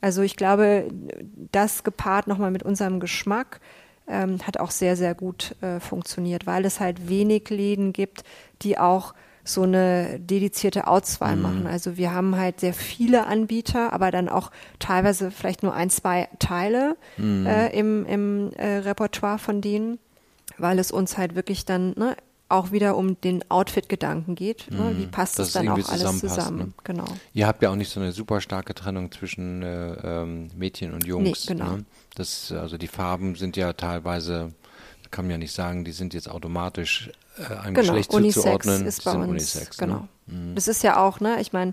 Speaker 2: Also ich glaube, das gepaart nochmal mit unserem Geschmack ähm, hat auch sehr, sehr gut äh, funktioniert, weil es halt wenig Läden gibt, die auch so eine dedizierte Auswahl mhm. machen. Also wir haben halt sehr viele Anbieter, aber dann auch teilweise vielleicht nur ein, zwei Teile mhm. äh, im, im äh, Repertoire von denen, weil es uns halt wirklich dann ne, auch wieder um den Outfit-Gedanken geht. Ne? Mhm. Wie passt das, dann auch alles zusammen? Ne?
Speaker 3: Genau. Ihr habt ja auch nicht so eine super starke Trennung zwischen äh, ähm, Mädchen und Jungs. Nee, genau. Ne? Das, also die Farben sind ja teilweise kann man ja nicht sagen, die sind jetzt automatisch äh, einem genau, Geschlecht Unisex zuzuordnen.
Speaker 2: Ist bei uns, Unisex, ne? genau. Ne? Mhm. Das ist ja auch, ne, ich meine,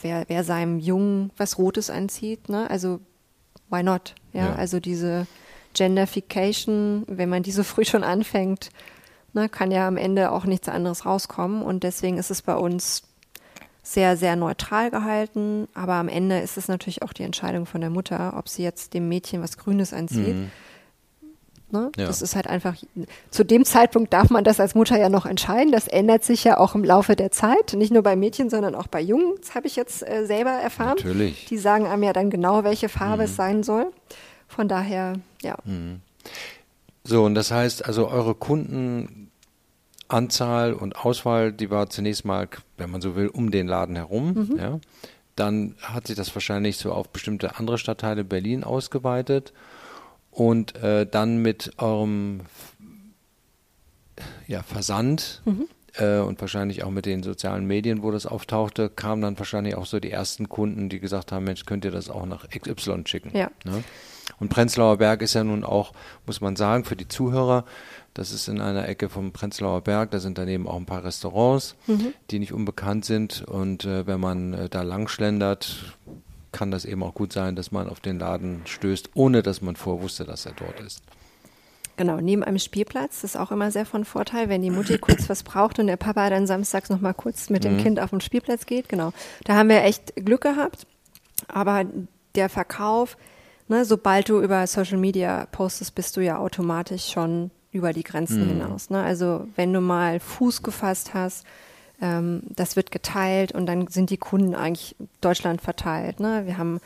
Speaker 2: wer, wer seinem Jungen was Rotes anzieht, ne, also why not? Ja, ja. also diese Genderfication, wenn man diese früh schon anfängt, ne, kann ja am Ende auch nichts anderes rauskommen und deswegen ist es bei uns sehr, sehr neutral gehalten, aber am Ende ist es natürlich auch die Entscheidung von der Mutter, ob sie jetzt dem Mädchen was Grünes anzieht. Mhm Ne? Ja. Das ist halt einfach, zu dem Zeitpunkt darf man das als Mutter ja noch entscheiden. Das ändert sich ja auch im Laufe der Zeit. Nicht nur bei Mädchen, sondern auch bei Jungen. Das habe ich jetzt äh, selber erfahren.
Speaker 3: Natürlich.
Speaker 2: Die sagen einem ja dann genau, welche Farbe mhm. es sein soll. Von daher, ja. Mhm.
Speaker 3: So, und das heißt, also eure Kundenanzahl und Auswahl, die war zunächst mal, wenn man so will, um den Laden herum. Mhm. Ja. Dann hat sich das wahrscheinlich so auf bestimmte andere Stadtteile Berlin ausgeweitet und äh, dann mit eurem ja, Versand mhm. äh, und wahrscheinlich auch mit den sozialen Medien, wo das auftauchte, kamen dann wahrscheinlich auch so die ersten Kunden, die gesagt haben, Mensch, könnt ihr das auch nach XY schicken?
Speaker 2: Ja.
Speaker 3: Ne? Und Prenzlauer Berg ist ja nun auch, muss man sagen, für die Zuhörer, das ist in einer Ecke vom Prenzlauer Berg, da sind daneben auch ein paar Restaurants, mhm. die nicht unbekannt sind. Und äh, wenn man äh, da lang schlendert, kann das eben auch gut sein, dass man auf den Laden stößt, ohne dass man vorwusste, dass er dort ist.
Speaker 2: Genau, neben einem Spielplatz, das ist auch immer sehr von Vorteil, wenn die Mutti kurz was braucht und der Papa dann samstags nochmal kurz mit dem mhm. Kind auf den Spielplatz geht. Genau, da haben wir echt Glück gehabt. Aber der Verkauf, ne, sobald du über Social Media postest, bist du ja automatisch schon über die Grenzen mhm. hinaus. Ne? Also wenn du mal Fuß gefasst hast, ähm, das wird geteilt und dann sind die Kunden eigentlich Deutschland verteilt. Ne? Wir haben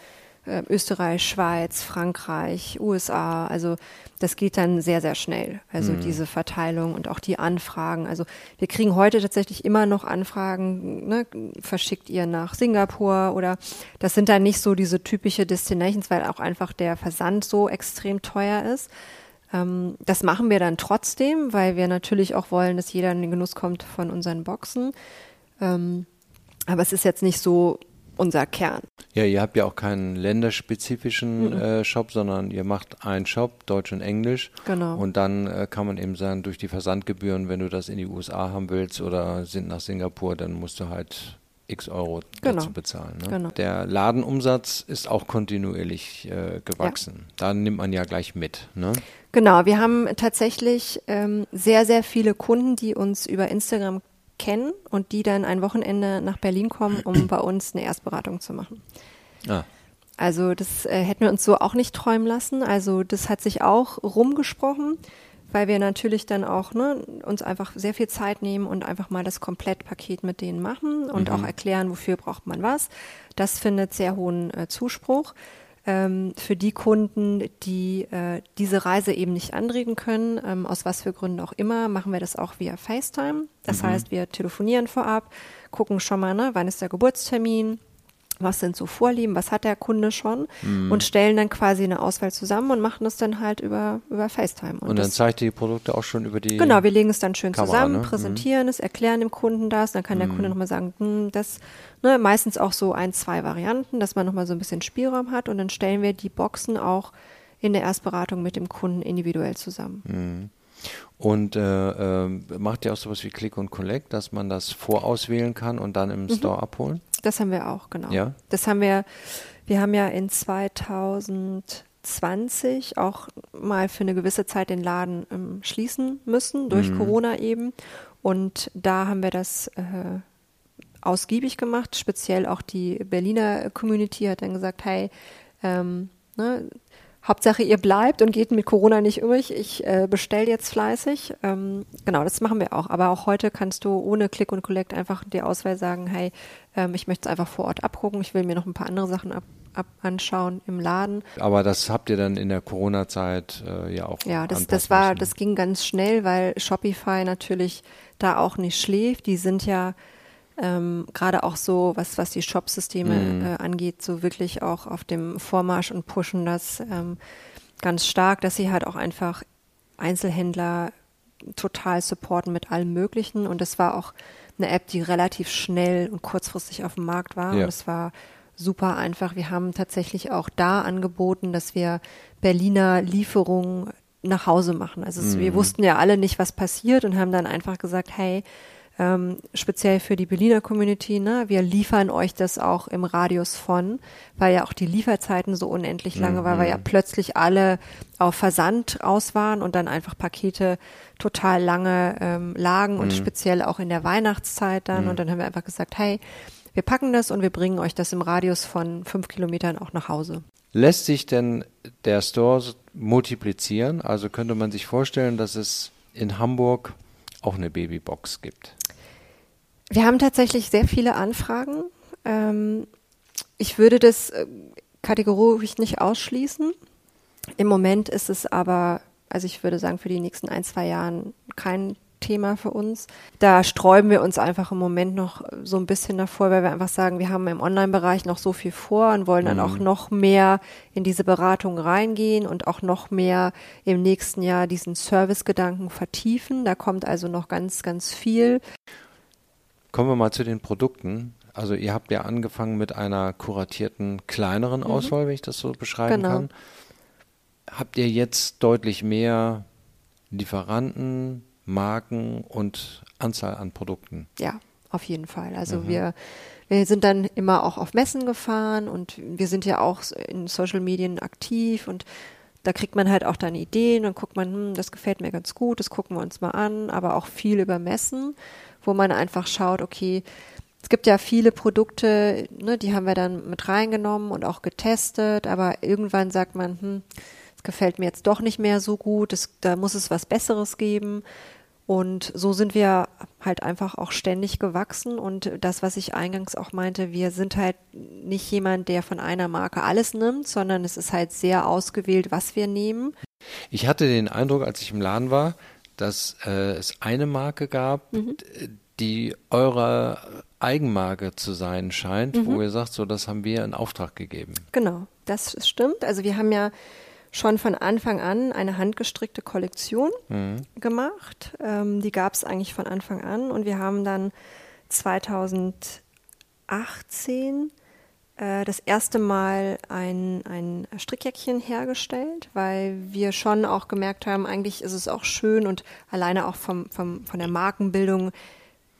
Speaker 2: äh, Österreich, Schweiz, Frankreich, USA. Also das geht dann sehr, sehr schnell. Also mhm. diese Verteilung und auch die Anfragen. Also wir kriegen heute tatsächlich immer noch Anfragen, ne? verschickt ihr nach Singapur oder das sind dann nicht so diese typische Destinations, weil auch einfach der Versand so extrem teuer ist. Ähm, das machen wir dann trotzdem, weil wir natürlich auch wollen, dass jeder in den Genuss kommt von unseren Boxen. Ähm, aber es ist jetzt nicht so unser Kern.
Speaker 3: Ja, ihr habt ja auch keinen länderspezifischen mhm. äh, Shop, sondern ihr macht einen Shop, Deutsch und Englisch.
Speaker 2: Genau.
Speaker 3: Und dann äh, kann man eben sagen, durch die Versandgebühren, wenn du das in die USA haben willst oder sind nach Singapur, dann musst du halt x Euro genau. dazu bezahlen. Ne? Genau. Der Ladenumsatz ist auch kontinuierlich äh, gewachsen. Ja. Da nimmt man ja gleich mit. Ne?
Speaker 2: Genau, wir haben tatsächlich ähm, sehr, sehr viele Kunden, die uns über Instagram kennen und die dann ein Wochenende nach Berlin kommen, um bei uns eine Erstberatung zu machen. Ah. Also das äh, hätten wir uns so auch nicht träumen lassen. Also das hat sich auch rumgesprochen weil wir natürlich dann auch ne, uns einfach sehr viel Zeit nehmen und einfach mal das Komplettpaket mit denen machen und mhm. auch erklären, wofür braucht man was. Das findet sehr hohen äh, Zuspruch. Ähm, für die Kunden, die äh, diese Reise eben nicht anregen können, ähm, aus was für Gründen auch immer, machen wir das auch via FaceTime. Das mhm. heißt, wir telefonieren vorab, gucken schon mal, ne, wann ist der Geburtstermin, was sind so Vorlieben, was hat der Kunde schon mhm. und stellen dann quasi eine Auswahl zusammen und machen das dann halt über, über FaceTime.
Speaker 3: Und, und dann zeigt die Produkte auch schon über die
Speaker 2: Genau, wir legen es dann schön Kamera, zusammen, ne? präsentieren mhm. es, erklären dem Kunden das, dann kann der mhm. Kunde nochmal sagen, hm, das, ne, meistens auch so ein, zwei Varianten, dass man nochmal so ein bisschen Spielraum hat und dann stellen wir die Boxen auch in der Erstberatung mit dem Kunden individuell zusammen.
Speaker 3: Mhm. Und äh, äh, macht ihr auch sowas wie Click und Collect, dass man das vorauswählen kann und dann im mhm. Store abholen?
Speaker 2: Das haben wir auch, genau.
Speaker 3: Ja.
Speaker 2: Das haben wir, wir haben ja in 2020 auch mal für eine gewisse Zeit den Laden ähm, schließen müssen, durch mhm. Corona eben. Und da haben wir das äh, ausgiebig gemacht. Speziell auch die Berliner Community hat dann gesagt, hey, ähm, ne, Hauptsache ihr bleibt und geht mit Corona nicht übrig. Ich äh, bestelle jetzt fleißig. Ähm, genau, das machen wir auch. Aber auch heute kannst du ohne Click und Collect einfach dir Auswahl sagen, hey, ähm, ich möchte es einfach vor Ort abgucken. Ich will mir noch ein paar andere Sachen ab, ab anschauen im Laden.
Speaker 3: Aber das habt ihr dann in der Corona-Zeit äh, ja auch.
Speaker 2: Ja, das, das war, müssen. das ging ganz schnell, weil Shopify natürlich da auch nicht schläft. Die sind ja ähm, gerade auch so, was, was die Shop-Systeme mhm. äh, angeht, so wirklich auch auf dem Vormarsch und pushen das ähm, ganz stark, dass sie halt auch einfach Einzelhändler total supporten mit allem Möglichen. Und es war auch eine App, die relativ schnell und kurzfristig auf dem Markt war. Ja. Und es war super einfach. Wir haben tatsächlich auch da angeboten, dass wir Berliner Lieferungen nach Hause machen. Also mhm. wir wussten ja alle nicht, was passiert und haben dann einfach gesagt, hey, ähm, speziell für die Berliner Community, ne, wir liefern euch das auch im Radius von, weil ja auch die Lieferzeiten so unendlich lange mhm. waren, weil ja plötzlich alle auf Versand aus waren und dann einfach Pakete total lange ähm, lagen mhm. und speziell auch in der Weihnachtszeit dann. Mhm. Und dann haben wir einfach gesagt, hey, wir packen das und wir bringen euch das im Radius von fünf Kilometern auch nach Hause.
Speaker 3: Lässt sich denn der Store multiplizieren? Also könnte man sich vorstellen, dass es in Hamburg auch eine Babybox gibt?
Speaker 2: Wir haben tatsächlich sehr viele Anfragen. Ähm, ich würde das äh, kategorisch nicht ausschließen. Im Moment ist es aber, also ich würde sagen, für die nächsten ein, zwei Jahren kein Thema für uns. Da sträuben wir uns einfach im Moment noch so ein bisschen davor, weil wir einfach sagen, wir haben im Online-Bereich noch so viel vor und wollen dann mhm. auch noch mehr in diese Beratung reingehen und auch noch mehr im nächsten Jahr diesen Service-Gedanken vertiefen. Da kommt also noch ganz, ganz viel.
Speaker 3: Kommen wir mal zu den Produkten. Also ihr habt ja angefangen mit einer kuratierten, kleineren mhm. Auswahl, wenn ich das so beschreiben genau. kann. Habt ihr jetzt deutlich mehr Lieferanten, Marken und Anzahl an Produkten.
Speaker 2: Ja, auf jeden Fall. Also mhm. wir, wir sind dann immer auch auf Messen gefahren und wir sind ja auch in Social Medien aktiv und da kriegt man halt auch dann Ideen und guckt man, hm, das gefällt mir ganz gut, das gucken wir uns mal an, aber auch viel über Messen, wo man einfach schaut, okay, es gibt ja viele Produkte, ne, die haben wir dann mit reingenommen und auch getestet, aber irgendwann sagt man, hm, gefällt mir jetzt doch nicht mehr so gut, das, da muss es was Besseres geben. Und so sind wir halt einfach auch ständig gewachsen. Und das, was ich eingangs auch meinte, wir sind halt nicht jemand, der von einer Marke alles nimmt, sondern es ist halt sehr ausgewählt, was wir nehmen.
Speaker 3: Ich hatte den Eindruck, als ich im Laden war, dass äh, es eine Marke gab, mhm. die eurer Eigenmarke zu sein scheint, mhm. wo ihr sagt, so das haben wir in Auftrag gegeben.
Speaker 2: Genau, das stimmt. Also wir haben ja schon von Anfang an eine handgestrickte Kollektion mhm. gemacht. Ähm, die gab es eigentlich von Anfang an und wir haben dann 2018 äh, das erste Mal ein, ein Strickjäckchen hergestellt, weil wir schon auch gemerkt haben, eigentlich ist es auch schön und alleine auch vom, vom, von der Markenbildung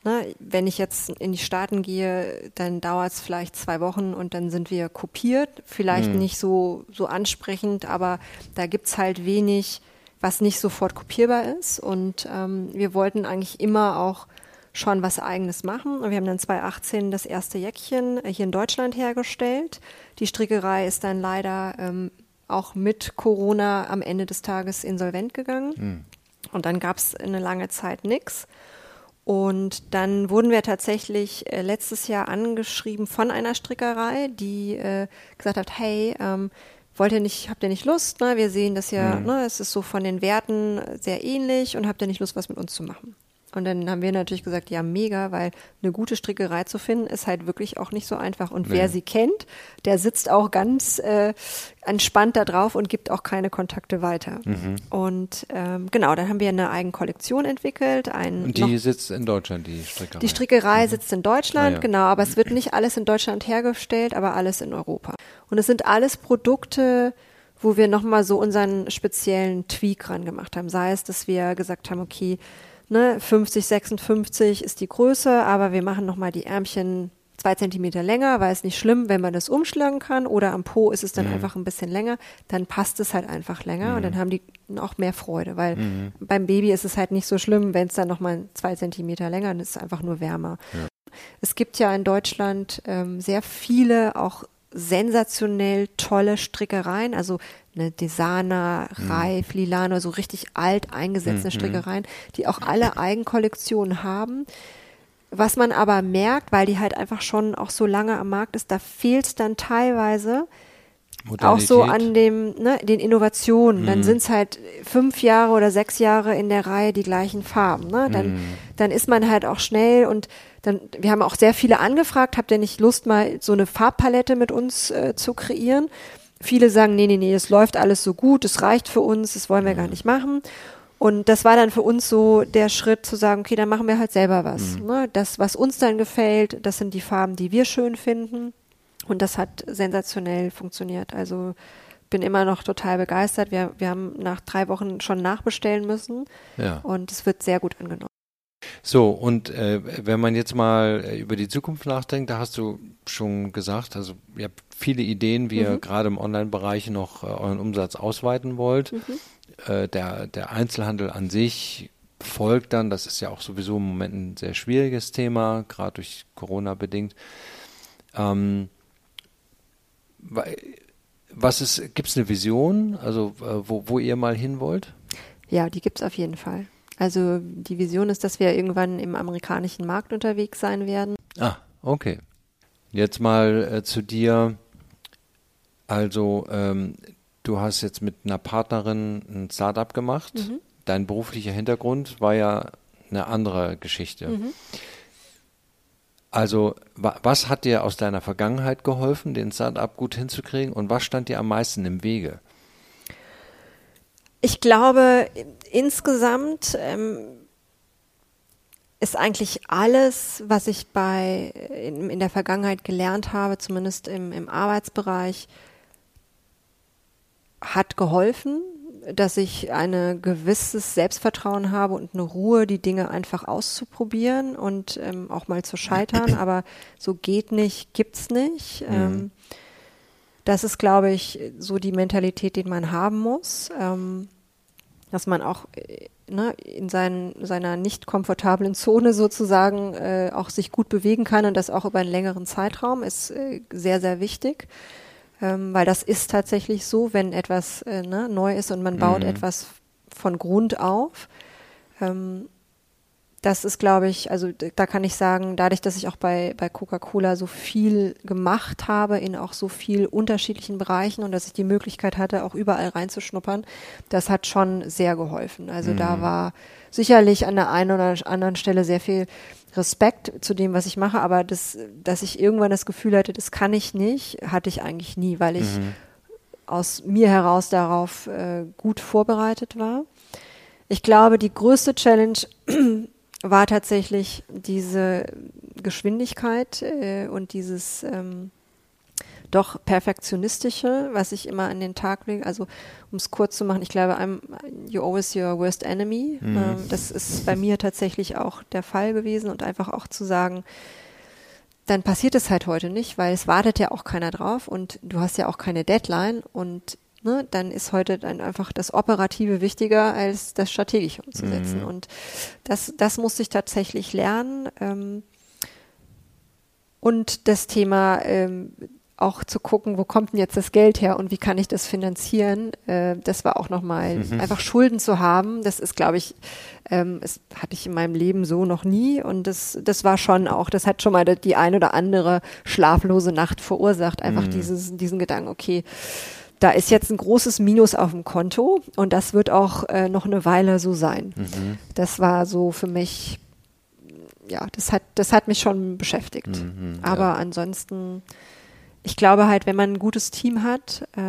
Speaker 2: Ne, wenn ich jetzt in die Staaten gehe, dann dauert es vielleicht zwei Wochen und dann sind wir kopiert. Vielleicht mhm. nicht so, so ansprechend, aber da gibt es halt wenig, was nicht sofort kopierbar ist. Und ähm, wir wollten eigentlich immer auch schon was Eigenes machen. Und wir haben dann 2018 das erste Jäckchen hier in Deutschland hergestellt. Die Strickerei ist dann leider ähm, auch mit Corona am Ende des Tages insolvent gegangen. Mhm. Und dann gab es eine lange Zeit nichts. Und dann wurden wir tatsächlich äh, letztes Jahr angeschrieben von einer Strickerei, die äh, gesagt hat, hey, ähm, wollt ihr nicht, habt ihr nicht Lust? Ne? Wir sehen das ja, mhm. ne, es ist so von den Werten sehr ähnlich und habt ihr nicht Lust, was mit uns zu machen? Und dann haben wir natürlich gesagt, ja, mega, weil eine gute Strickerei zu finden, ist halt wirklich auch nicht so einfach. Und nee. wer sie kennt, der sitzt auch ganz äh, entspannt da drauf und gibt auch keine Kontakte weiter. Mhm. Und ähm, genau, dann haben wir eine eigene Kollektion entwickelt. Ein,
Speaker 3: und die sitzt in Deutschland, die Strickerei?
Speaker 2: Die Strickerei mhm. sitzt in Deutschland, ah, ja. genau, aber es wird nicht alles in Deutschland hergestellt, aber alles in Europa. Und es sind alles Produkte, wo wir nochmal so unseren speziellen Tweak ran gemacht haben. Sei es, dass wir gesagt haben, okay, ne, 50, 56 ist die Größe, aber wir machen nochmal die Ärmchen zwei Zentimeter länger, weil es nicht schlimm, wenn man das umschlagen kann. Oder am Po ist es dann mhm. einfach ein bisschen länger. Dann passt es halt einfach länger mhm. und dann mhm. haben die auch mehr Freude, weil mhm. beim Baby ist es halt nicht so schlimm, wenn es dann nochmal zwei Zentimeter länger ist, ist es einfach nur wärmer. Ja. Es gibt ja in Deutschland ähm, sehr viele auch sensationell tolle Strickereien, also eine Desana, mhm. Reif, Lilano, so richtig alt eingesetzte mhm. Strickereien, die auch alle Eigenkollektionen haben. Was man aber merkt, weil die halt einfach schon auch so lange am Markt ist, da fehlt es dann teilweise auch so an dem, ne, den Innovationen. Mhm. Dann sind es halt fünf Jahre oder sechs Jahre in der Reihe die gleichen Farben. Ne? Dann, mhm. dann ist man halt auch schnell und dann, wir haben auch sehr viele angefragt, habt ihr nicht Lust, mal so eine Farbpalette mit uns äh, zu kreieren? Viele sagen, nee, nee, nee, es läuft alles so gut, es reicht für uns, das wollen wir gar mhm. nicht machen. Und das war dann für uns so der Schritt zu sagen, okay, dann machen wir halt selber was. Mhm. Ne? Das, was uns dann gefällt, das sind die Farben, die wir schön finden. Und das hat sensationell funktioniert. Also bin immer noch total begeistert. Wir, wir haben nach drei Wochen schon nachbestellen müssen. Ja. Und es wird sehr gut angenommen.
Speaker 3: So, und äh, wenn man jetzt mal äh, über die Zukunft nachdenkt, da hast du schon gesagt, also ihr habt viele Ideen, wie mhm. ihr gerade im Online-Bereich noch äh, euren Umsatz ausweiten wollt. Mhm. Äh, der, der Einzelhandel an sich folgt dann, das ist ja auch sowieso im Moment ein sehr schwieriges Thema, gerade durch Corona bedingt. Ähm, was ist, gibt es eine Vision, also äh, wo, wo ihr mal hin wollt?
Speaker 2: Ja, die gibt es auf jeden Fall. Also die Vision ist, dass wir irgendwann im amerikanischen Markt unterwegs sein werden.
Speaker 3: Ah, okay. Jetzt mal äh, zu dir. Also ähm, du hast jetzt mit einer Partnerin ein Startup gemacht. Mhm. Dein beruflicher Hintergrund war ja eine andere Geschichte. Mhm. Also, wa was hat dir aus deiner Vergangenheit geholfen, den Startup gut hinzukriegen und was stand dir am meisten im Wege?
Speaker 2: Ich glaube, insgesamt ähm, ist eigentlich alles, was ich bei in, in, der Vergangenheit gelernt habe, zumindest im, im Arbeitsbereich, hat geholfen, dass ich ein gewisses Selbstvertrauen habe und eine Ruhe, die Dinge einfach auszuprobieren und ähm, auch mal zu scheitern. Aber so geht nicht, gibt's nicht. Mhm. Ähm, das ist, glaube ich, so die Mentalität, die man haben muss, ähm, dass man auch äh, ne, in seinen, seiner nicht komfortablen Zone sozusagen äh, auch sich gut bewegen kann und das auch über einen längeren Zeitraum ist äh, sehr, sehr wichtig ähm, weil das ist tatsächlich so, wenn etwas äh, ne, neu ist und man baut mhm. etwas von Grund auf. Ähm, das ist, glaube ich, also da kann ich sagen, dadurch, dass ich auch bei, bei Coca-Cola so viel gemacht habe in auch so viel unterschiedlichen Bereichen und dass ich die Möglichkeit hatte, auch überall reinzuschnuppern, das hat schon sehr geholfen. Also mhm. da war sicherlich an der einen oder anderen Stelle sehr viel Respekt zu dem, was ich mache, aber das, dass ich irgendwann das Gefühl hatte, das kann ich nicht, hatte ich eigentlich nie, weil ich mhm. aus mir heraus darauf äh, gut vorbereitet war. Ich glaube, die größte Challenge war tatsächlich diese Geschwindigkeit äh, und dieses ähm, doch perfektionistische, was ich immer an den Tag lege. Also um es kurz zu machen, ich glaube, I'm, you're always your worst enemy. Mhm. Ähm, das ist bei mir tatsächlich auch der Fall gewesen und einfach auch zu sagen, dann passiert es halt heute nicht, weil es wartet ja auch keiner drauf und du hast ja auch keine Deadline und ne, dann ist heute dann einfach das Operative wichtiger als das Strategische umzusetzen. Mhm. Und das, das musste ich tatsächlich lernen. Ähm, und das Thema ähm, auch zu gucken, wo kommt denn jetzt das Geld her und wie kann ich das finanzieren, äh, das war auch nochmal mhm. einfach Schulden zu haben. Das ist, glaube ich, ähm, das hatte ich in meinem Leben so noch nie und das, das war schon auch, das hat schon mal die ein oder andere schlaflose Nacht verursacht. Einfach mhm. dieses, diesen Gedanken, okay, da ist jetzt ein großes Minus auf dem Konto und das wird auch äh, noch eine Weile so sein. Mhm. Das war so für mich, ja, das hat, das hat mich schon beschäftigt. Mhm, Aber ja. ansonsten ich glaube halt, wenn man ein gutes Team hat, äh,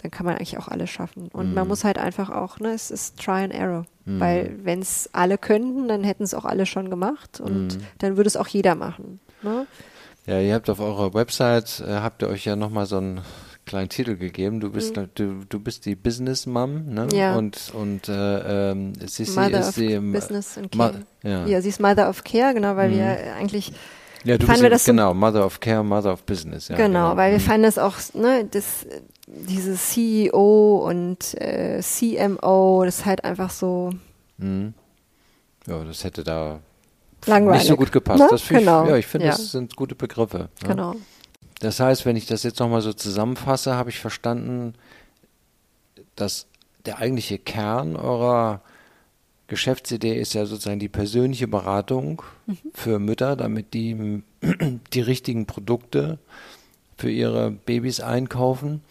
Speaker 2: dann kann man eigentlich auch alles schaffen. Und mm. man mhm. muss halt einfach auch, ne, es ist Try and Error. Mm. Weil wenn es alle könnten, dann hätten es auch alle schon gemacht und mm. dann würde es auch jeder machen. Ne?
Speaker 3: Ja, ihr habt auf eurer Website, äh, habt ihr euch ja nochmal so ein kleinen Titel gegeben. Du bist mhm. du, du bist die Business Mom, ne?
Speaker 2: Ja.
Speaker 3: Und und äh, ähm, Sissi
Speaker 2: Mother
Speaker 3: ist im
Speaker 2: Business and Care.
Speaker 3: Ma ja.
Speaker 2: ja, sie ist Mother of Care, genau, weil wir eigentlich
Speaker 3: ja, du
Speaker 2: fanden wir das
Speaker 3: genau Mother of Care, Mother of Business. Ja,
Speaker 2: genau, weil wir
Speaker 3: Mhm.
Speaker 2: fanden das auch, ne, das, diese CEO und äh, CMO, das ist halt einfach so
Speaker 3: Mhm. Ja, das hätte da
Speaker 2: langweilig.
Speaker 3: nicht so gut gepasst.
Speaker 2: Ne? Genau.
Speaker 3: ich, ja, ich finde,
Speaker 2: ja.
Speaker 3: das sind gute Begriffe. ne?
Speaker 2: Genau.
Speaker 3: Das heißt, wenn ich das jetzt nochmal so zusammenfasse, habe ich verstanden, dass der eigentliche Kern eurer Geschäftsidee ist ja sozusagen die persönliche Beratung für Mütter, damit die die richtigen Produkte für ihre Babys einkaufen.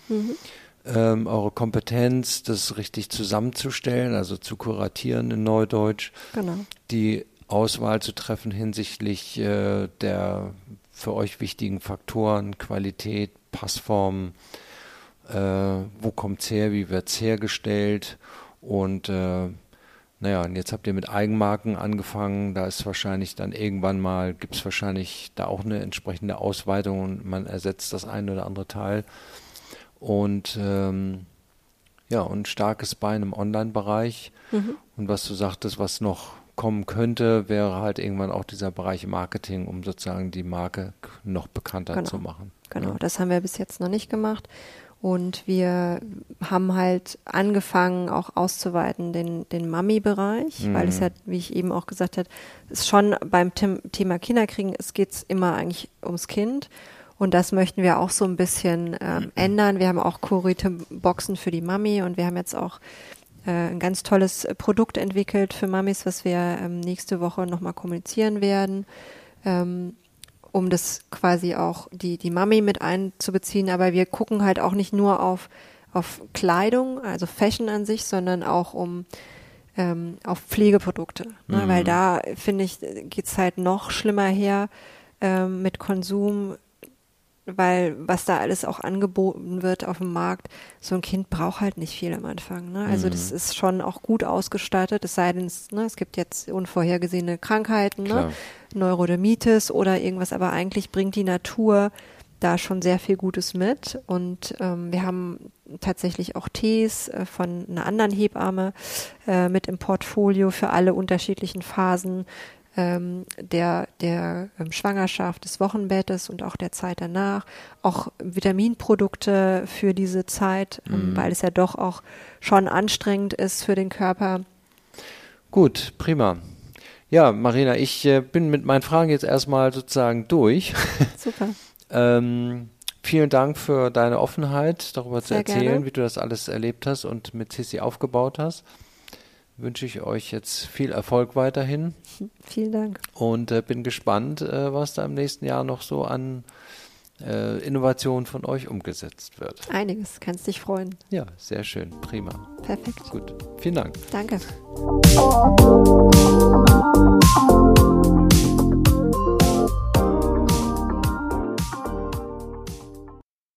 Speaker 3: Ähm, eure Kompetenz, das richtig zusammenzustellen, also zu kuratieren in Neudeutsch
Speaker 2: Genau.
Speaker 3: die Auswahl zu treffen hinsichtlich äh, der für euch wichtigen Faktoren, Qualität, Passform, äh, wo kommt's her, wie wird's hergestellt und äh, naja, und jetzt habt ihr mit Eigenmarken angefangen, da ist wahrscheinlich dann irgendwann mal, gibt's wahrscheinlich da auch eine entsprechende Ausweitung und man ersetzt das eine oder andere Teil. Und ähm, ja, und ein starkes Bein im Online-Bereich. Und was du sagtest, was noch kommen könnte, wäre halt irgendwann auch dieser Bereich Marketing, um sozusagen die Marke noch bekannter
Speaker 2: Genau.
Speaker 3: zu machen.
Speaker 2: Genau,
Speaker 3: Ja.
Speaker 2: das haben wir bis jetzt noch nicht gemacht. Und wir haben halt angefangen, auch auszuweiten den, den Mami-Bereich, weil es ja, wie ich eben auch gesagt habe, ist schon beim Them Thema Kinderkriegen, es geht immer eigentlich ums Kind. Und das möchten wir auch so ein bisschen ähm, ändern. Wir haben auch kurierte Boxen für die Mami und wir haben jetzt auch ein ganz tolles äh, Produkt entwickelt für Mamis, was wir ähm, nächste Woche nochmal kommunizieren werden. Ähm, um das quasi auch die, die Mami mit einzubeziehen. Aber wir gucken halt auch nicht nur auf, auf Kleidung, also Fashion an sich, sondern auch um ähm, auf Pflegeprodukte. Ne? Weil da, finde ich, geht's halt noch schlimmer her mit Konsum, weil was da alles auch angeboten wird auf dem Markt, so ein Kind braucht halt nicht viel am Anfang. Ne? Also das ist schon auch gut ausgestattet, es sei denn, es, ne, es gibt jetzt unvorhergesehene Krankheiten, ne? Neurodermitis oder irgendwas, aber eigentlich bringt die Natur da schon sehr viel Gutes mit. Und ähm, wir haben tatsächlich auch Tees äh, von einer anderen Hebamme äh, mit im Portfolio für alle unterschiedlichen Phasen ähm, der, der ähm, Schwangerschaft, des Wochenbettes und auch der Zeit danach. Auch Vitaminprodukte für diese Zeit, ähm, weil es ja doch auch schon anstrengend ist für den Körper.
Speaker 3: Gut, prima. Ja, Marina, ich äh, bin mit meinen Fragen jetzt erstmal sozusagen durch.
Speaker 2: Super.
Speaker 3: ähm, vielen Dank für deine Offenheit, darüber zu
Speaker 2: Sehr
Speaker 3: erzählen,
Speaker 2: gerne.
Speaker 3: wie du das alles erlebt hast und mit Sissi aufgebaut hast. Wünsche ich euch jetzt viel Erfolg weiterhin
Speaker 2: Vielen Dank.
Speaker 3: und äh, bin gespannt, äh, was da im nächsten Jahr noch so an äh, Innovationen von euch umgesetzt wird.
Speaker 2: Einiges, kannst dich freuen.
Speaker 3: Ja, sehr schön, prima.
Speaker 2: Perfekt.
Speaker 3: Gut, vielen Dank.
Speaker 2: Danke.